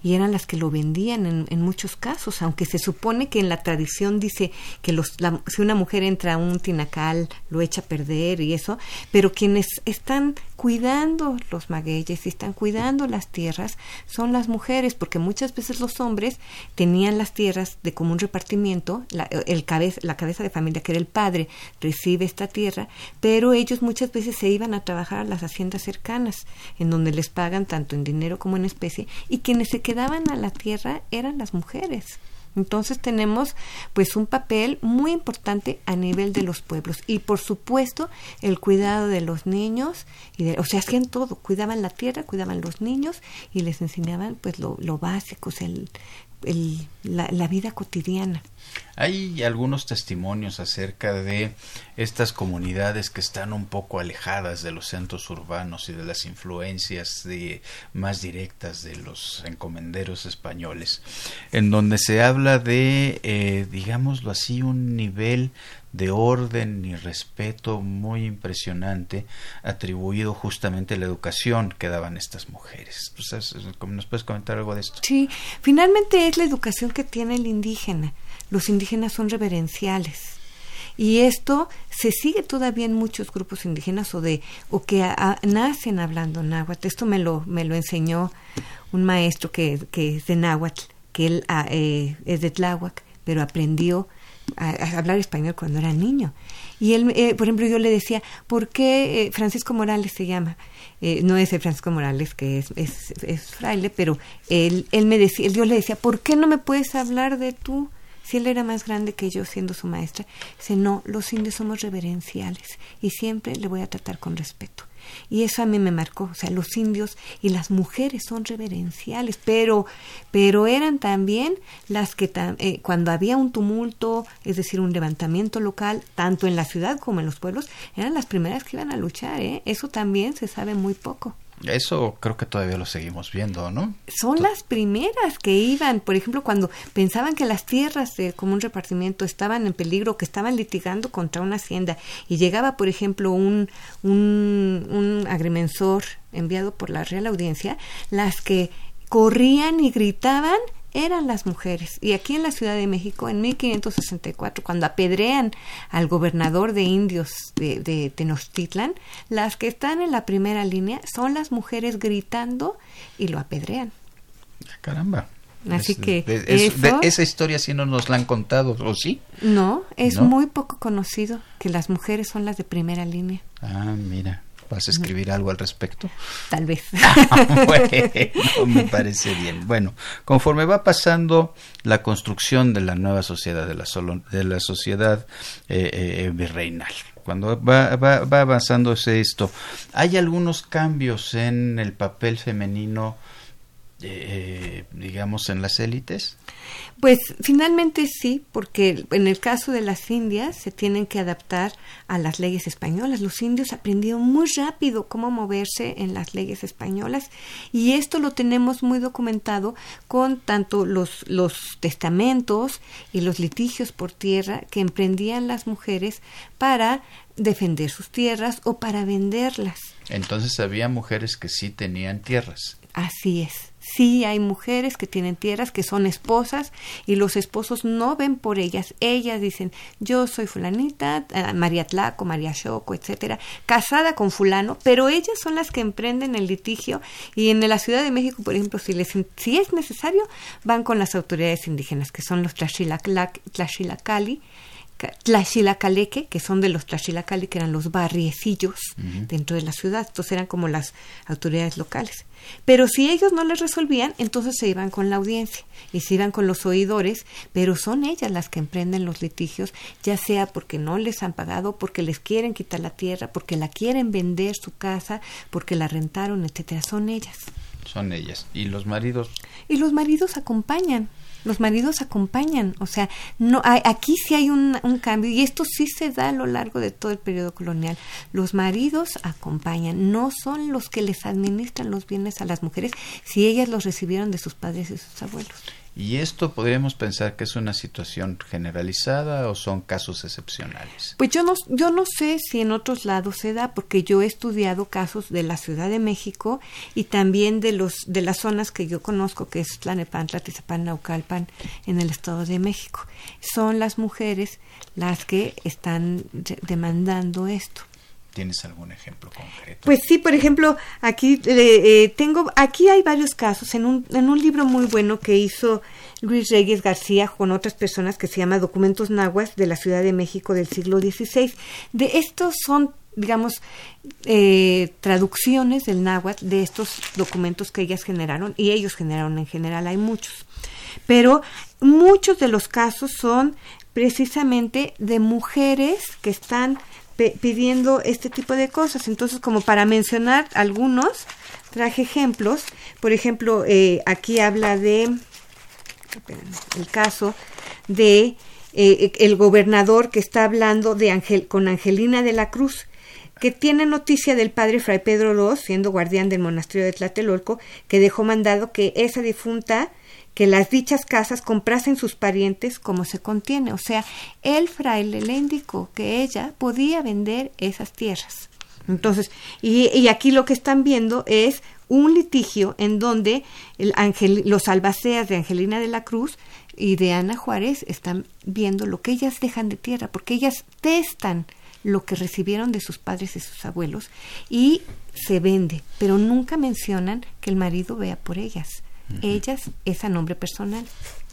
y eran las que lo vendían en, muchos casos, aunque se supone que en la tradición dice que los, si una mujer entra a un tinacal lo echa a perder y eso, pero quienes están cuidando los magueyes y están cuidando las tierras son las mujeres, porque muchas veces los hombres tenían las tierras de común repartimiento, la, el cabeza, la cabeza de familia que era el padre recibe esta tierra, pero ellos muchas veces se iban a trabajar a las haciendas cercanas, en donde les pagan tanto en dinero como en especie, y quienes se quedaban a la tierra eran las mujeres. Entonces tenemos pues un papel muy importante a nivel de los pueblos y por supuesto el cuidado de los niños y de, o sea hacían todo cuidaban la tierra cuidaban los niños y les enseñaban pues lo, lo básico el la vida cotidiana. Hay algunos testimonios acerca de estas comunidades que están un poco alejadas de los centros urbanos y de las influencias más directas de los encomenderos españoles, en donde se habla de, eh, digámoslo así, un nivel de orden y respeto muy impresionante atribuido justamente a la educación que daban estas mujeres. ¿Nos puedes comentar algo de esto? Sí, finalmente es la educación que tiene el indígena los indígenas son reverenciales. Y esto se sigue todavía en muchos grupos indígenas o de o que nacen hablando náhuatl. Esto me lo me lo enseñó un maestro que, que es de náhuatl, que él ah, eh, es de Tláhuac, pero aprendió a, hablar español cuando era niño. Y él, eh, por ejemplo, yo le decía, ¿por qué eh, Francisco Morales se llama? no es el Francisco Morales, que es, es, es fraile, pero él, él me decía, yo le decía, ¿por qué no me puedes hablar de tú? si él era más grande que yo siendo su maestra, dice, no, los indios somos reverenciales y siempre le voy a tratar con respeto. Y eso a mí me marcó, o sea, los indios y las mujeres son reverenciales, pero, pero eran también las que eh, cuando había un tumulto, es decir, un levantamiento local, tanto en la ciudad como en los pueblos, eran las primeras que iban a luchar, ¿eh? Eso también se sabe muy poco. Eso creo que todavía lo seguimos viendo, ¿no? Son las primeras que iban, por ejemplo, cuando pensaban que las tierras de común repartimiento estaban en peligro, que estaban litigando contra una hacienda y llegaba, por ejemplo, un, un, un agrimensor enviado por la Real Audiencia, las que corrían y gritaban eran las mujeres. Y aquí en la Ciudad de México, en 1564, cuando apedrean al gobernador de indios de, de Tenochtitlan, las que están en la primera línea son las mujeres gritando y lo apedrean. Caramba. Así que esa historia sí no nos la han contado, ¿o sí? No, es muy poco conocido que las mujeres son las de primera línea. Ah, mira. ¿Vas a escribir algo al respecto? Tal vez. bueno, me parece bien. Bueno, conforme va pasando la construcción de la nueva sociedad, de la, de la sociedad eh, eh, virreinal, cuando va, va, va avanzándose esto, ¿hay algunos cambios en el papel femenino eh, digamos, en las élites? Pues finalmente sí, porque en el caso de las indias se tienen que adaptar a las leyes españolas. Los indios aprendieron muy rápido cómo moverse en las leyes españolas y esto lo tenemos muy documentado con tanto los, los testamentos y los litigios por tierra que emprendían las mujeres para defender sus tierras o para venderlas. Entonces había mujeres que sí tenían tierras. Así es. Sí hay mujeres que tienen tierras, que son esposas, y los esposos no ven por ellas. Ellas dicen, yo soy fulanita, eh, María Tlaco, María Choco, etcétera, casada con fulano, pero ellas son las que emprenden el litigio y en la Ciudad de México, por ejemplo, si, les, si es necesario, van con las autoridades indígenas, que son los Tlachilacali, Tlaxilacaleque, que son de los Tlaxilacali, que eran los barriecillos dentro de la ciudad, entonces eran como las autoridades locales. Pero si ellos no les resolvían, entonces se iban con la audiencia y se iban con los oidores, pero son ellas las que emprenden los litigios, ya sea porque no les han pagado, porque les quieren quitar la tierra, porque la quieren vender su casa, porque la rentaron, etcétera, son ellas. Son ellas. ¿Y los maridos? Y los maridos acompañan los maridos acompañan, o sea, no hay, aquí sí hay un, un, cambio y esto sí se da a lo largo de todo el periodo colonial. Los maridos acompañan, no son los que les administran los bienes a las mujeres si ellas los recibieron de sus padres y sus abuelos. ¿Y esto podríamos pensar que es una situación generalizada o son casos excepcionales? Pues yo no, yo no sé si en otros lados se da, porque yo he estudiado casos de la Ciudad de México y también de los de las zonas que yo conozco, que es Tlanepantla, Tizapán, Naucalpan, en el Estado de México. Son las mujeres las que están demandando esto. ¿Tienes algún ejemplo concreto? Pues sí, por ejemplo, aquí eh, eh, tengo, aquí hay varios casos en un, en un libro muy bueno que hizo Luis Reyes García con otras personas que se llama Documentos Nahuas de la Ciudad de México del siglo XVI. De estos son digamos, eh, traducciones del náhuatl de estos documentos que ellas generaron y ellos generaron en general, hay muchos. Pero muchos de los casos son precisamente de mujeres que están pidiendo este tipo de cosas. Entonces, como para mencionar algunos, traje ejemplos. Por ejemplo, eh, aquí habla de el caso de eh, el gobernador que está hablando de Angel, con Angelina de la Cruz, que tiene noticia del padre Fray Pedro II, siendo guardián del monasterio de Tlatelolco, que dejó mandado que esa difunta que las dichas casas comprasen sus parientes como se contiene. O sea, el fraile le indicó que ella podía vender esas tierras. Entonces, y, aquí lo que están viendo es un litigio en donde el los albaceas de Angelina de la Cruz y de Ana Juárez están viendo lo que ellas dejan de tierra, porque ellas testan lo que recibieron de sus padres y sus abuelos y se vende, pero nunca mencionan que el marido vea por ellas. Ellas es a nombre personal.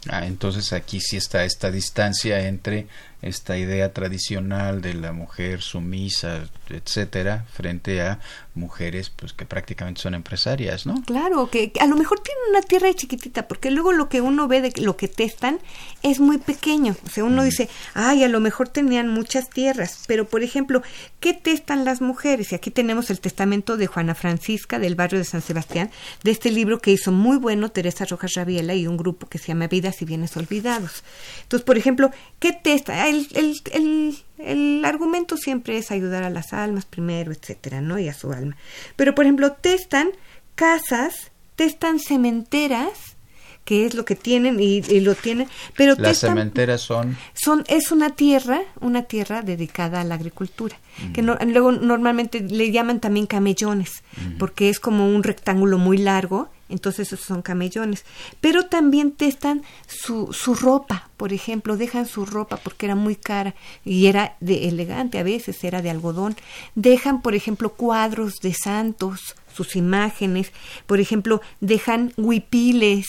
Ah, entonces aquí sí está esta distancia entre esta idea tradicional de la mujer sumisa, etcétera, frente a mujeres pues que prácticamente son empresarias, ¿no? Claro, que, a lo mejor una tierra chiquitita, porque luego lo que uno ve de lo que testan es muy pequeño. O sea, uno dice, ay, a lo mejor tenían muchas tierras, pero por ejemplo, ¿qué testan las mujeres? Y aquí tenemos el testamento de Juana Francisca del barrio de San Sebastián, de este libro que hizo muy bueno Teresa Rojas Rabiela y un grupo que se llama Vidas y Bienes Olvidados. Entonces, por ejemplo, ¿qué testa? El, el, el el argumento siempre es ayudar a las almas primero, etcétera, ¿no? Y a su alma. Pero, por ejemplo, testan casas, testan cementeras, que es lo que tienen y, lo tienen, pero las cementeras son son es una tierra, una tierra dedicada a la agricultura, que luego normalmente le llaman también camellones, porque es como un rectángulo muy largo entonces esos son camellones. Pero también testan su, su ropa, por ejemplo, dejan su ropa porque era muy cara y era de elegante, a veces era de algodón. Dejan, por ejemplo, cuadros de santos, sus imágenes, por ejemplo, dejan huipiles,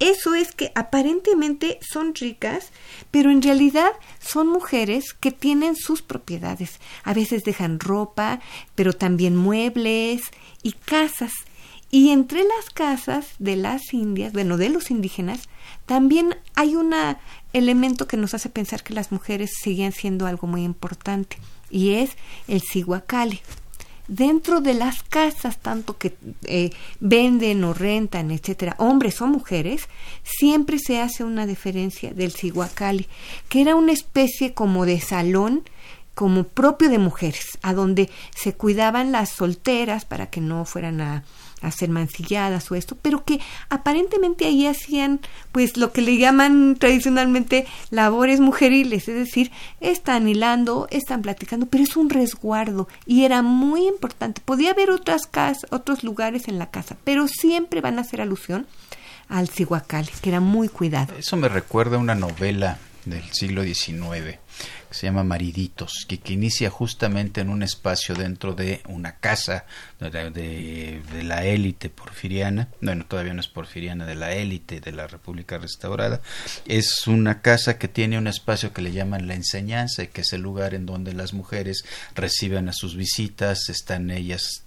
eso es que aparentemente son ricas, pero en realidad son mujeres que tienen sus propiedades. A veces dejan ropa, pero también muebles y casas. Y entre las casas de las indias, bueno, de los indígenas, también hay un elemento que nos hace pensar que las mujeres siguen siendo algo muy importante, y es el siguacale. Dentro de las casas, tanto que eh, venden o rentan, etcétera, hombres o mujeres, siempre se hace una diferencia del siguacale, que era una especie como de salón como propio de mujeres, a donde se cuidaban las solteras para que no fueran a, a ser mancilladas o esto, pero que aparentemente ahí hacían pues lo que le llaman tradicionalmente labores mujeriles, es decir, están hilando, están platicando, pero es un resguardo y era muy importante. Podía haber otras casas, otros lugares en la casa, pero siempre van a hacer alusión al cihuacal, que era muy cuidado. Eso me recuerda a una novela del siglo XIX que se llama Mariditos, que, que, inicia justamente en un espacio dentro de una casa de, la élite porfiriana, bueno, todavía no es porfiriana, de la élite de la República Restaurada. Es una casa que tiene un espacio que le llaman la enseñanza, que es el lugar en donde las mujeres reciben a sus visitas, están ellas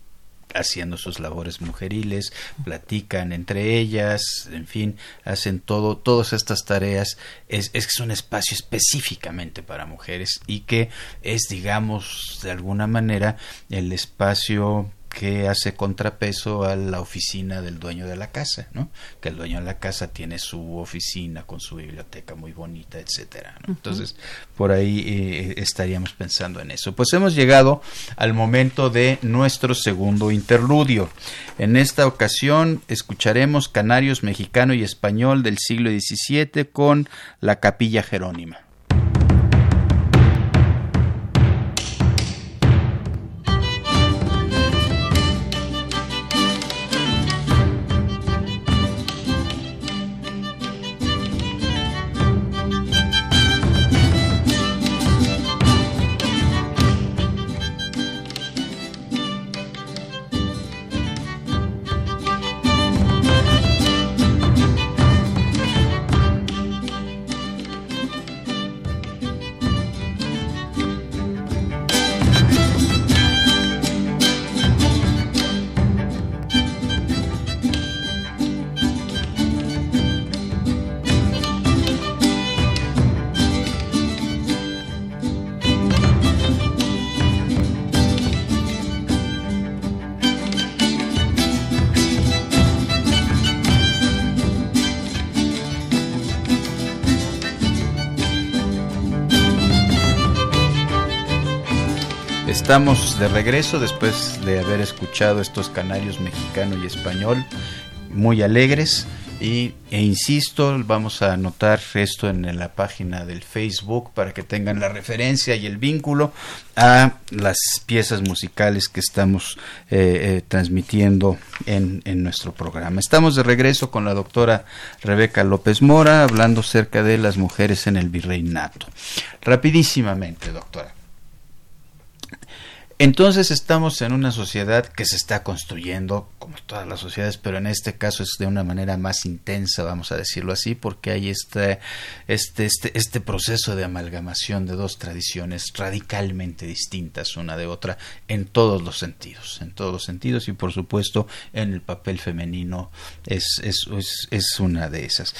haciendo sus labores mujeriles, platican entre ellas, en fin, hacen todo, todas estas tareas. Es, es un espacio específicamente para mujeres y que es, digamos, de alguna manera el espacio que hace contrapeso a la oficina del dueño de la casa, ¿no? Que el dueño de la casa tiene su oficina con su biblioteca muy bonita, etcétera. Entonces, por ahí eh, estaríamos pensando en eso. Pues hemos llegado al momento de nuestro segundo interludio. En esta ocasión escucharemos Canarios mexicano y español del siglo XVII con la Capilla Jerónima. Estamos de regreso después de haber escuchado estos canarios mexicano y español muy alegres y, e insisto, vamos a anotar esto en, la página del Facebook para que tengan la referencia y el vínculo a las piezas musicales que estamos eh, eh, transmitiendo en, en nuestro programa. Estamos de regreso con la doctora Rebeca López Mora hablando acerca de las mujeres en el virreinato. Rapidísimamente, doctora. Entonces estamos en una sociedad que se está construyendo, como todas las sociedades, pero en este caso es de una manera más intensa, vamos a decirlo así, porque hay este, este, este, este proceso de amalgamación de dos tradiciones radicalmente distintas una de otra en todos los sentidos, en todos los sentidos y por supuesto en el papel femenino es, es, es, es una de esas.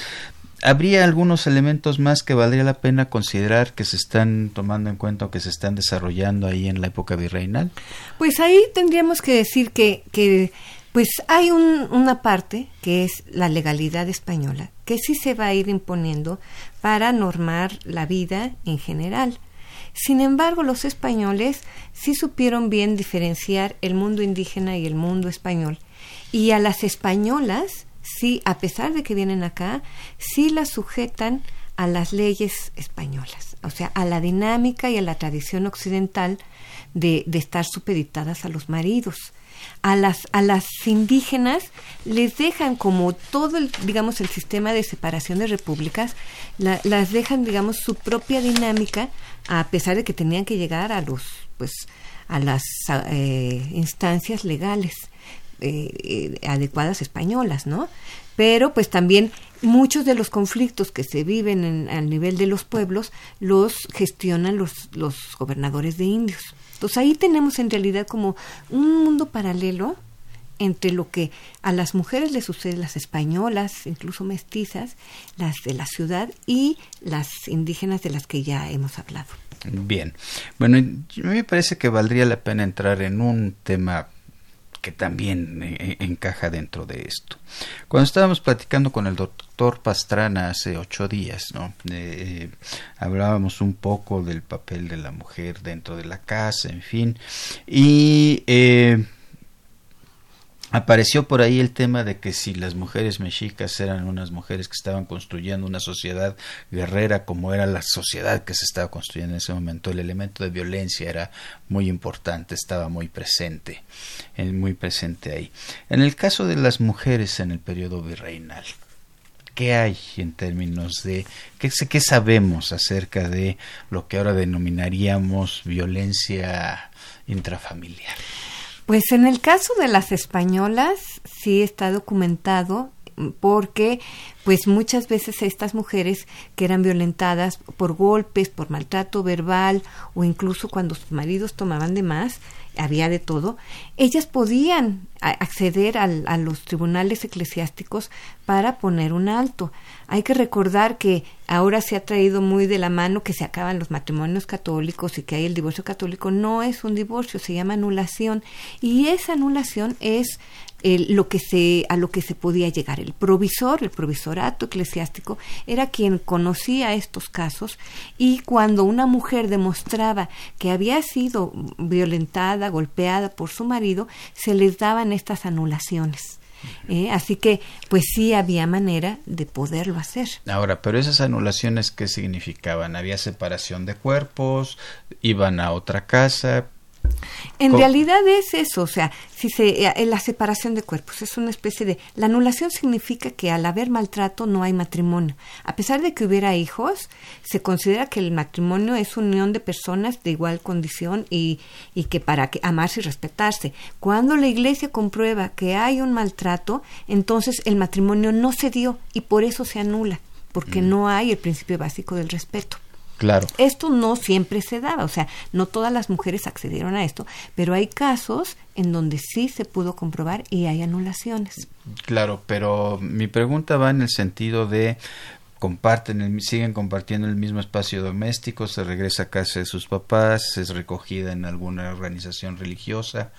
¿Habría algunos elementos más que valdría la pena considerar que se están tomando en cuenta o que se están desarrollando ahí en la época virreinal? Pues ahí tendríamos que decir que, que pues hay una parte que es la legalidad española, que sí se va a ir imponiendo para normar la vida en general. Sin embargo, los españoles sí supieron bien diferenciar el mundo indígena y el mundo español. Y a las españolas sí, a pesar de que vienen acá, sí las sujetan a las leyes españolas, o sea, a la dinámica y a la tradición occidental de, estar supeditadas a los maridos. A las, a las indígenas les dejan como todo el, digamos, el sistema de separación de repúblicas, las dejan, digamos, su propia dinámica, a pesar de que tenían que llegar a los, pues, a las eh, instancias legales. Eh, eh, adecuadas españolas, ¿no? Pero pues también muchos de los conflictos que se viven en, al nivel de los pueblos los gestionan los, los gobernadores de indios. Entonces ahí tenemos en realidad como un mundo paralelo entre lo que a las mujeres les sucede, las españolas, incluso mestizas, las de la ciudad y las indígenas de las que ya hemos hablado. Bien, bueno, a mí me parece que valdría la pena entrar en un tema que también eh, eh, encaja dentro de esto. Cuando estábamos platicando con el doctor Pastrana hace ocho días, ¿no? Eh, hablábamos un poco del papel de la mujer dentro de la casa, en fin, y apareció por ahí el tema de que si las mujeres mexicas eran unas mujeres que estaban construyendo una sociedad guerrera como era la sociedad que se estaba construyendo en ese momento, el elemento de violencia era muy importante, estaba muy presente, eh, muy presente ahí. En el caso de las mujeres en el periodo virreinal, ¿qué hay en términos de qué, qué sabemos acerca de lo que ahora denominaríamos violencia intrafamiliar? Pues en el caso de las españolas sí está documentado porque pues muchas veces estas mujeres que eran violentadas por golpes, por maltrato verbal o incluso cuando sus maridos tomaban de más, había de todo, ellas podían acceder al, a los tribunales eclesiásticos para poner un alto. Hay que recordar que ahora se ha traído muy de la mano que se acaban los matrimonios católicos y que hay el divorcio católico. No es un divorcio, se llama anulación y esa anulación es lo que se, a lo que se podía llegar. El provisor, el provisorato eclesiástico, era quien conocía estos casos y cuando una mujer demostraba que había sido violentada, golpeada por su marido, se les daban estas anulaciones. ¿eh? así que, pues sí había manera de poderlo hacer. Ahora, pero esas anulaciones, ¿qué significaban? ¿Había separación de cuerpos? ¿Iban a otra casa? En realidad es eso, o sea, si se, eh, la separación de cuerpos es una especie de... La anulación significa que al haber maltrato no hay matrimonio. A pesar de que hubiera hijos, se considera que el matrimonio es unión de personas de igual condición y, y que para que amarse y respetarse. Cuando la iglesia comprueba que hay un maltrato, entonces el matrimonio no se dio y por eso se anula, porque mm. no hay el principio básico del respeto. Claro. Esto no siempre se daba, o sea, no todas las mujeres accedieron a esto, pero hay casos en donde sí se pudo comprobar y hay anulaciones. Claro, pero mi pregunta va en el sentido de comparten, siguen compartiendo el mismo espacio doméstico, se regresa a casa de sus papás, es recogida en alguna organización religiosa.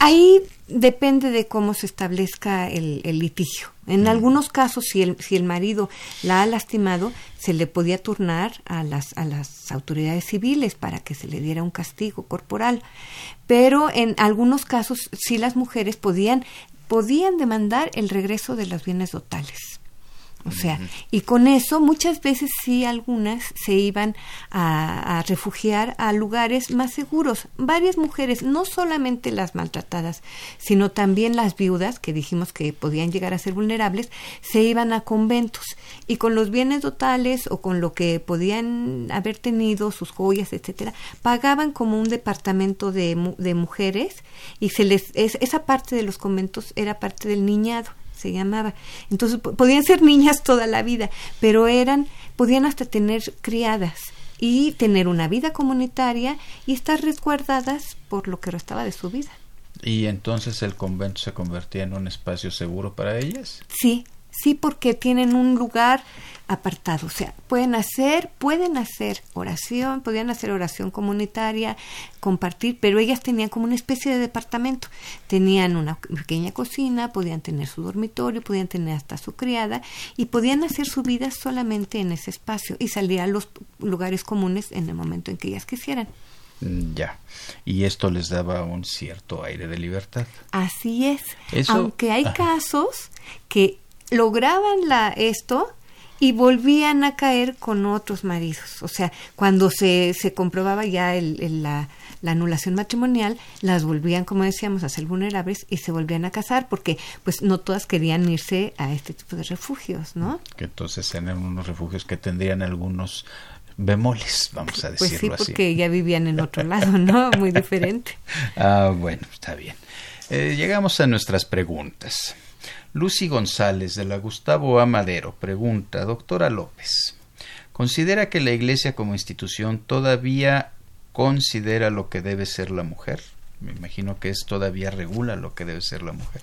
Ahí depende de cómo se establezca el, litigio. En mm. algunos casos, si el, si el marido la ha lastimado, se le podía turnar a las, a las autoridades civiles para que se le diera un castigo corporal. Pero en algunos casos, sí las mujeres podían, podían demandar el regreso de los bienes totales. O sea, y con eso muchas veces sí algunas se iban a, refugiar a lugares más seguros. Varias mujeres, no solamente las maltratadas, sino también las viudas, que dijimos que podían llegar a ser vulnerables, se iban a conventos. Y con los bienes totales o con lo que podían haber tenido, sus joyas, etcétera, pagaban como un departamento de, de mujeres y se les esa parte de los conventos era parte del niñado se llamaba. Entonces podían ser niñas toda la vida, pero eran, podían hasta tener criadas y tener una vida comunitaria y estar resguardadas por lo que restaba de su vida. ¿Y entonces el convento se convertía en un espacio seguro para ellas? Sí, sí, porque tienen un lugar apartado. O sea, pueden hacer, pueden hacer oración, podían hacer oración comunitaria, compartir, pero ellas tenían como una especie de departamento. Tenían una pequeña cocina, podían tener su dormitorio, podían tener hasta su criada y podían hacer su vida solamente en ese espacio y salir a los lugares comunes en el momento en que ellas quisieran. Mm, ya. Y esto les daba un cierto aire de libertad. Así es. Aunque hay casos que lograban la, esto y volvían a caer con otros maridos. O sea, cuando se, se comprobaba ya el, la, la, anulación matrimonial, las volvían, como decíamos, a ser vulnerables y se volvían a casar porque pues no todas querían irse a este tipo de refugios, ¿no? Que entonces eran unos refugios que tendrían algunos bemoles, vamos a decirlo así. Pues sí, porque ya vivían en otro lado, ¿no? Muy diferente. ah, bueno, está bien. Eh, llegamos a nuestras preguntas. Lucy González de la Gustavo Amadero pregunta, doctora López, ¿considera que la Iglesia como institución todavía considera lo que debe ser la mujer? Me imagino que es todavía regula lo que debe ser la mujer.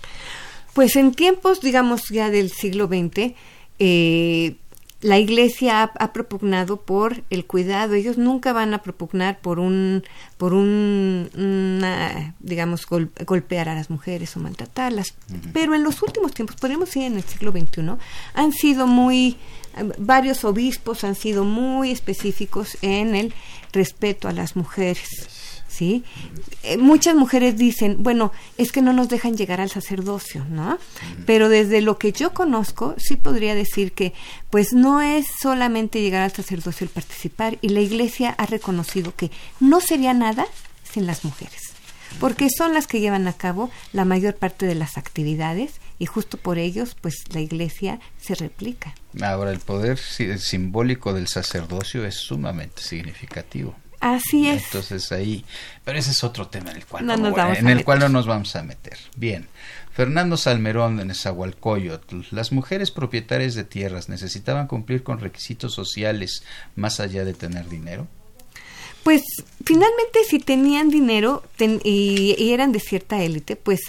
Pues en tiempos, digamos, ya del siglo XX, eh, la iglesia ha, propugnado por el cuidado. Ellos nunca van a propugnar por un, por un, digamos, golpear a las mujeres o maltratarlas. Pero en los últimos tiempos, podemos decir en el siglo XXI, han sido muy, varios obispos han sido muy específicos en el respeto a las mujeres. ¿Sí? Eh, muchas mujeres dicen, bueno, es que no nos dejan llegar al sacerdocio, ¿no? Pero desde lo que yo conozco, sí podría decir que, pues no es solamente llegar al sacerdocio el participar, y la Iglesia ha reconocido que no sería nada sin las mujeres, porque son las que llevan a cabo la mayor parte de las actividades y justo por ellos, pues la Iglesia se replica. Ahora, el poder simbólico del sacerdocio es sumamente significativo. Así es. Entonces ahí, pero ese es otro tema en el cual no, en el cual no nos vamos a meter. Bien. Fernando Salmerón de Nezahualcóyotl, las mujeres propietarias de tierras necesitaban cumplir con requisitos sociales más allá de tener dinero. Pues finalmente si tenían dinero y, y, eran de cierta élite, pues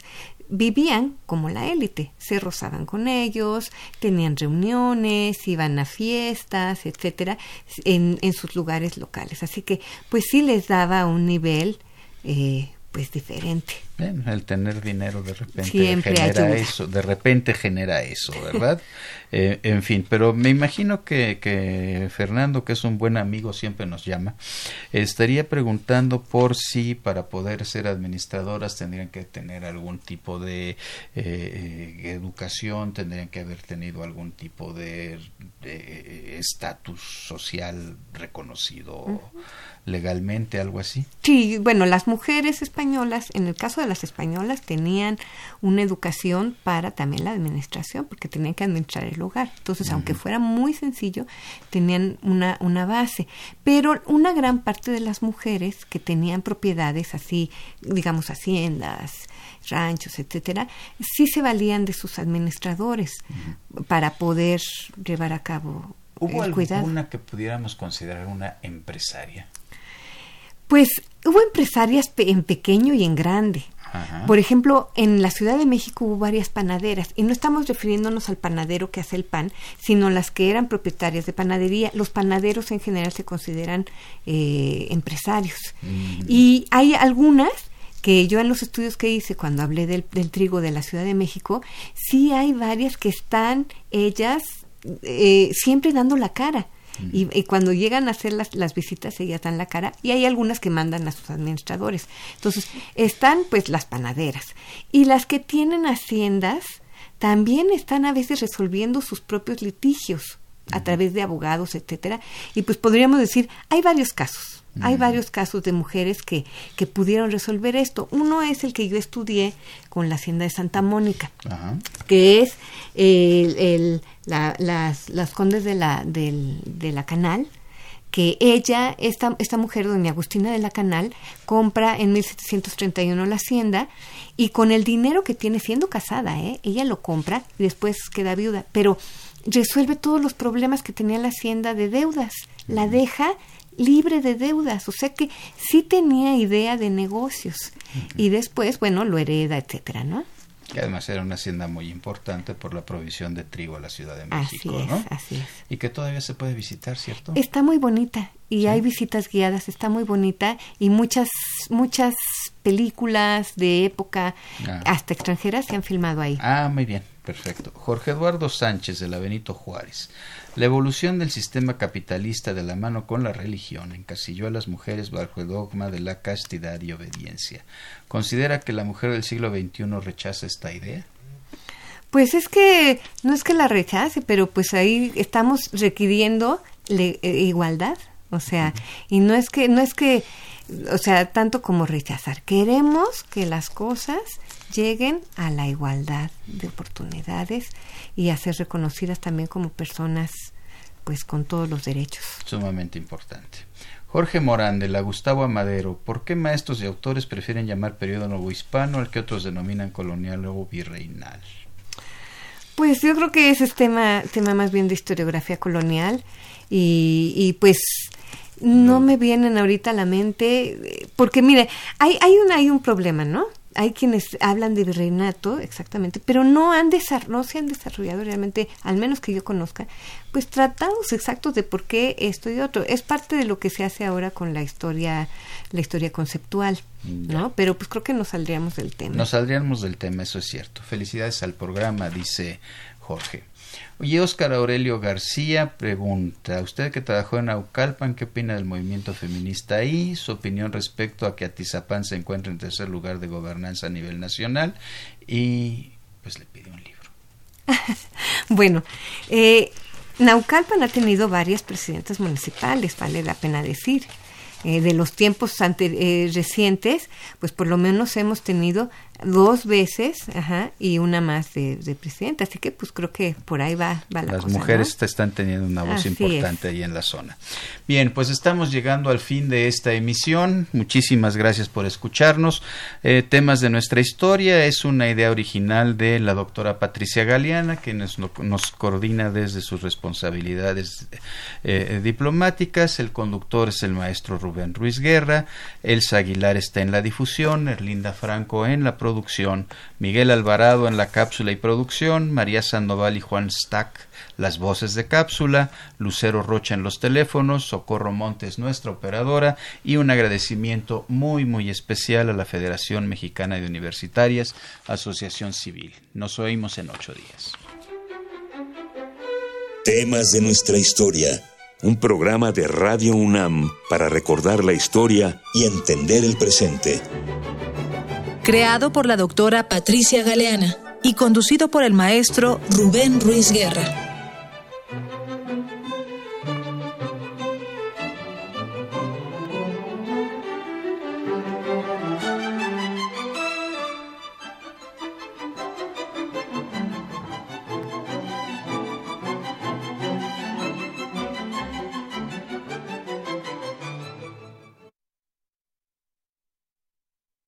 vivían como la élite, se rozaban con ellos, tenían reuniones, iban a fiestas, etcétera, en, en sus lugares locales. Así que, pues sí les daba un nivel, eh, pues diferente el tener dinero de repente genera eso, de repente genera eso, ¿verdad? Eh, en fin, pero me imagino que, que, Fernando, que es un buen amigo, siempre nos llama, estaría preguntando por si para poder ser administradoras tendrían que tener algún tipo de eh, educación, tendrían que haber tenido algún tipo de estatus social reconocido legalmente, algo así. Sí, bueno, las mujeres españolas, en el caso de las españolas tenían una educación para también la administración, porque tenían que administrar el hogar. Entonces, aunque fuera muy sencillo, tenían una, una base. Pero una gran parte de las mujeres que tenían propiedades así, digamos, haciendas, ranchos, etcétera, sí se valían de sus administradores para poder llevar a cabo ¿Hubo el alguna que pudiéramos considerar una empresaria? Pues hubo empresarias en pequeño y en grande. Por ejemplo, en la Ciudad de México hubo varias panaderas y no estamos refiriéndonos al panadero que hace el pan, sino las que eran propietarias de panadería. Los panaderos en general se consideran eh, empresarios. Mm. Y hay algunas que yo en los estudios que hice cuando hablé del, trigo de la Ciudad de México, sí hay varias que están ellas eh, siempre dando la cara. Y, cuando llegan a hacer las, las visitas, ellas dan la cara y hay algunas que mandan a sus administradores. Entonces, están pues las panaderas. Y las que tienen haciendas también están a veces resolviendo sus propios litigios a través de abogados, etcétera. Y pues podríamos decir, hay varios casos. Hay varios casos de mujeres que, que pudieron resolver esto. Uno es el que yo estudié con la Hacienda de Santa Mónica, que es el, las, las condes de la, del, de la Canal, que ella, esta, esta mujer, doña Agustina de la Canal, compra en 1731 la hacienda y con el dinero que tiene siendo casada, ¿eh? ella lo compra y después queda viuda, pero resuelve todos los problemas que tenía la hacienda de deudas, la deja libre de deudas, o sea que sí tenía idea de negocios y después, bueno, lo hereda, etcétera, ¿no? Y además era una hacienda muy importante por la provisión de trigo a la Ciudad de México, así es, ¿no? Así es. Y que todavía se puede visitar, ¿cierto? Está muy bonita y hay visitas guiadas, está muy bonita y muchas muchas películas de época ah. hasta extranjeras se han filmado ahí. Ah, muy bien, perfecto. Jorge Eduardo Sánchez de la Benito Juárez. La evolución del sistema capitalista de la mano con la religión encasilló a las mujeres bajo el dogma de la castidad y obediencia. ¿Considera que la mujer del siglo XXI rechaza esta idea? Pues es que no es que la rechace, pero pues ahí estamos requiriendo eh, igualdad, o sea, y no es que no es que o sea, tanto como rechazar. Queremos que las cosas lleguen a la igualdad de oportunidades y a ser reconocidas también como personas pues con todos los derechos. Sumamente importante. Jorge Morán de la Gustavo Amadero, ¿por qué maestros y autores prefieren llamar periodo nuevo hispano al que otros denominan colonial o virreinal? Pues yo creo que ese es tema, tema más bien de historiografía colonial y, y pues no, me vienen ahorita a la mente, porque mire, hay, hay, un, hay un problema, ¿no? Hay quienes hablan de virreinato, exactamente, pero no, han no se han desarrollado realmente, al menos que yo conozca, pues tratados exactos de por qué esto y otro. Es parte de lo que se hace ahora con la historia, la historia conceptual, ¿no? Pero pues creo que nos saldríamos del tema. Nos saldríamos del tema, eso es cierto. Felicidades al programa, dice Jorge. Oye, Óscar Aurelio García pregunta, usted que trabajó en Aucalpan, ¿qué opina del movimiento feminista ahí? Su opinión respecto a que Atizapán se encuentra en tercer lugar de gobernanza a nivel nacional y pues le pide un libro. bueno, eh, Naucalpan ha tenido varias presidentas municipales, vale la pena decir. Eh, de los tiempos eh, recientes, pues por lo menos hemos tenido dos veces ajá, y una más de, de, presidenta. Así que pues creo que por ahí va, va la Las mujeres están teniendo una voz importante ahí en la zona. Bien, pues estamos llegando al fin de esta emisión. Muchísimas gracias por escucharnos. Eh, temas de nuestra historia es una idea original de la doctora Patricia Galeana, que nos, nos coordina desde sus responsabilidades eh, diplomáticas. El conductor es el maestro Rubén Ruiz Guerra. Elsa Aguilar está en la difusión. Erlinda Franco en la producción producción, Miguel Alvarado en la cápsula y producción, María Sandoval y Juan Stack las voces de cápsula, Lucero Rocha en los teléfonos, Socorro Montes nuestra operadora y un agradecimiento muy muy especial a la Federación Mexicana de Universitarias, Asociación Civil. Nos oímos en ocho días. Temas de nuestra historia. Un programa de Radio UNAM para recordar la historia y entender el presente creado por la doctora Patricia Galeana y conducido por el maestro Rubén Ruiz Guerra.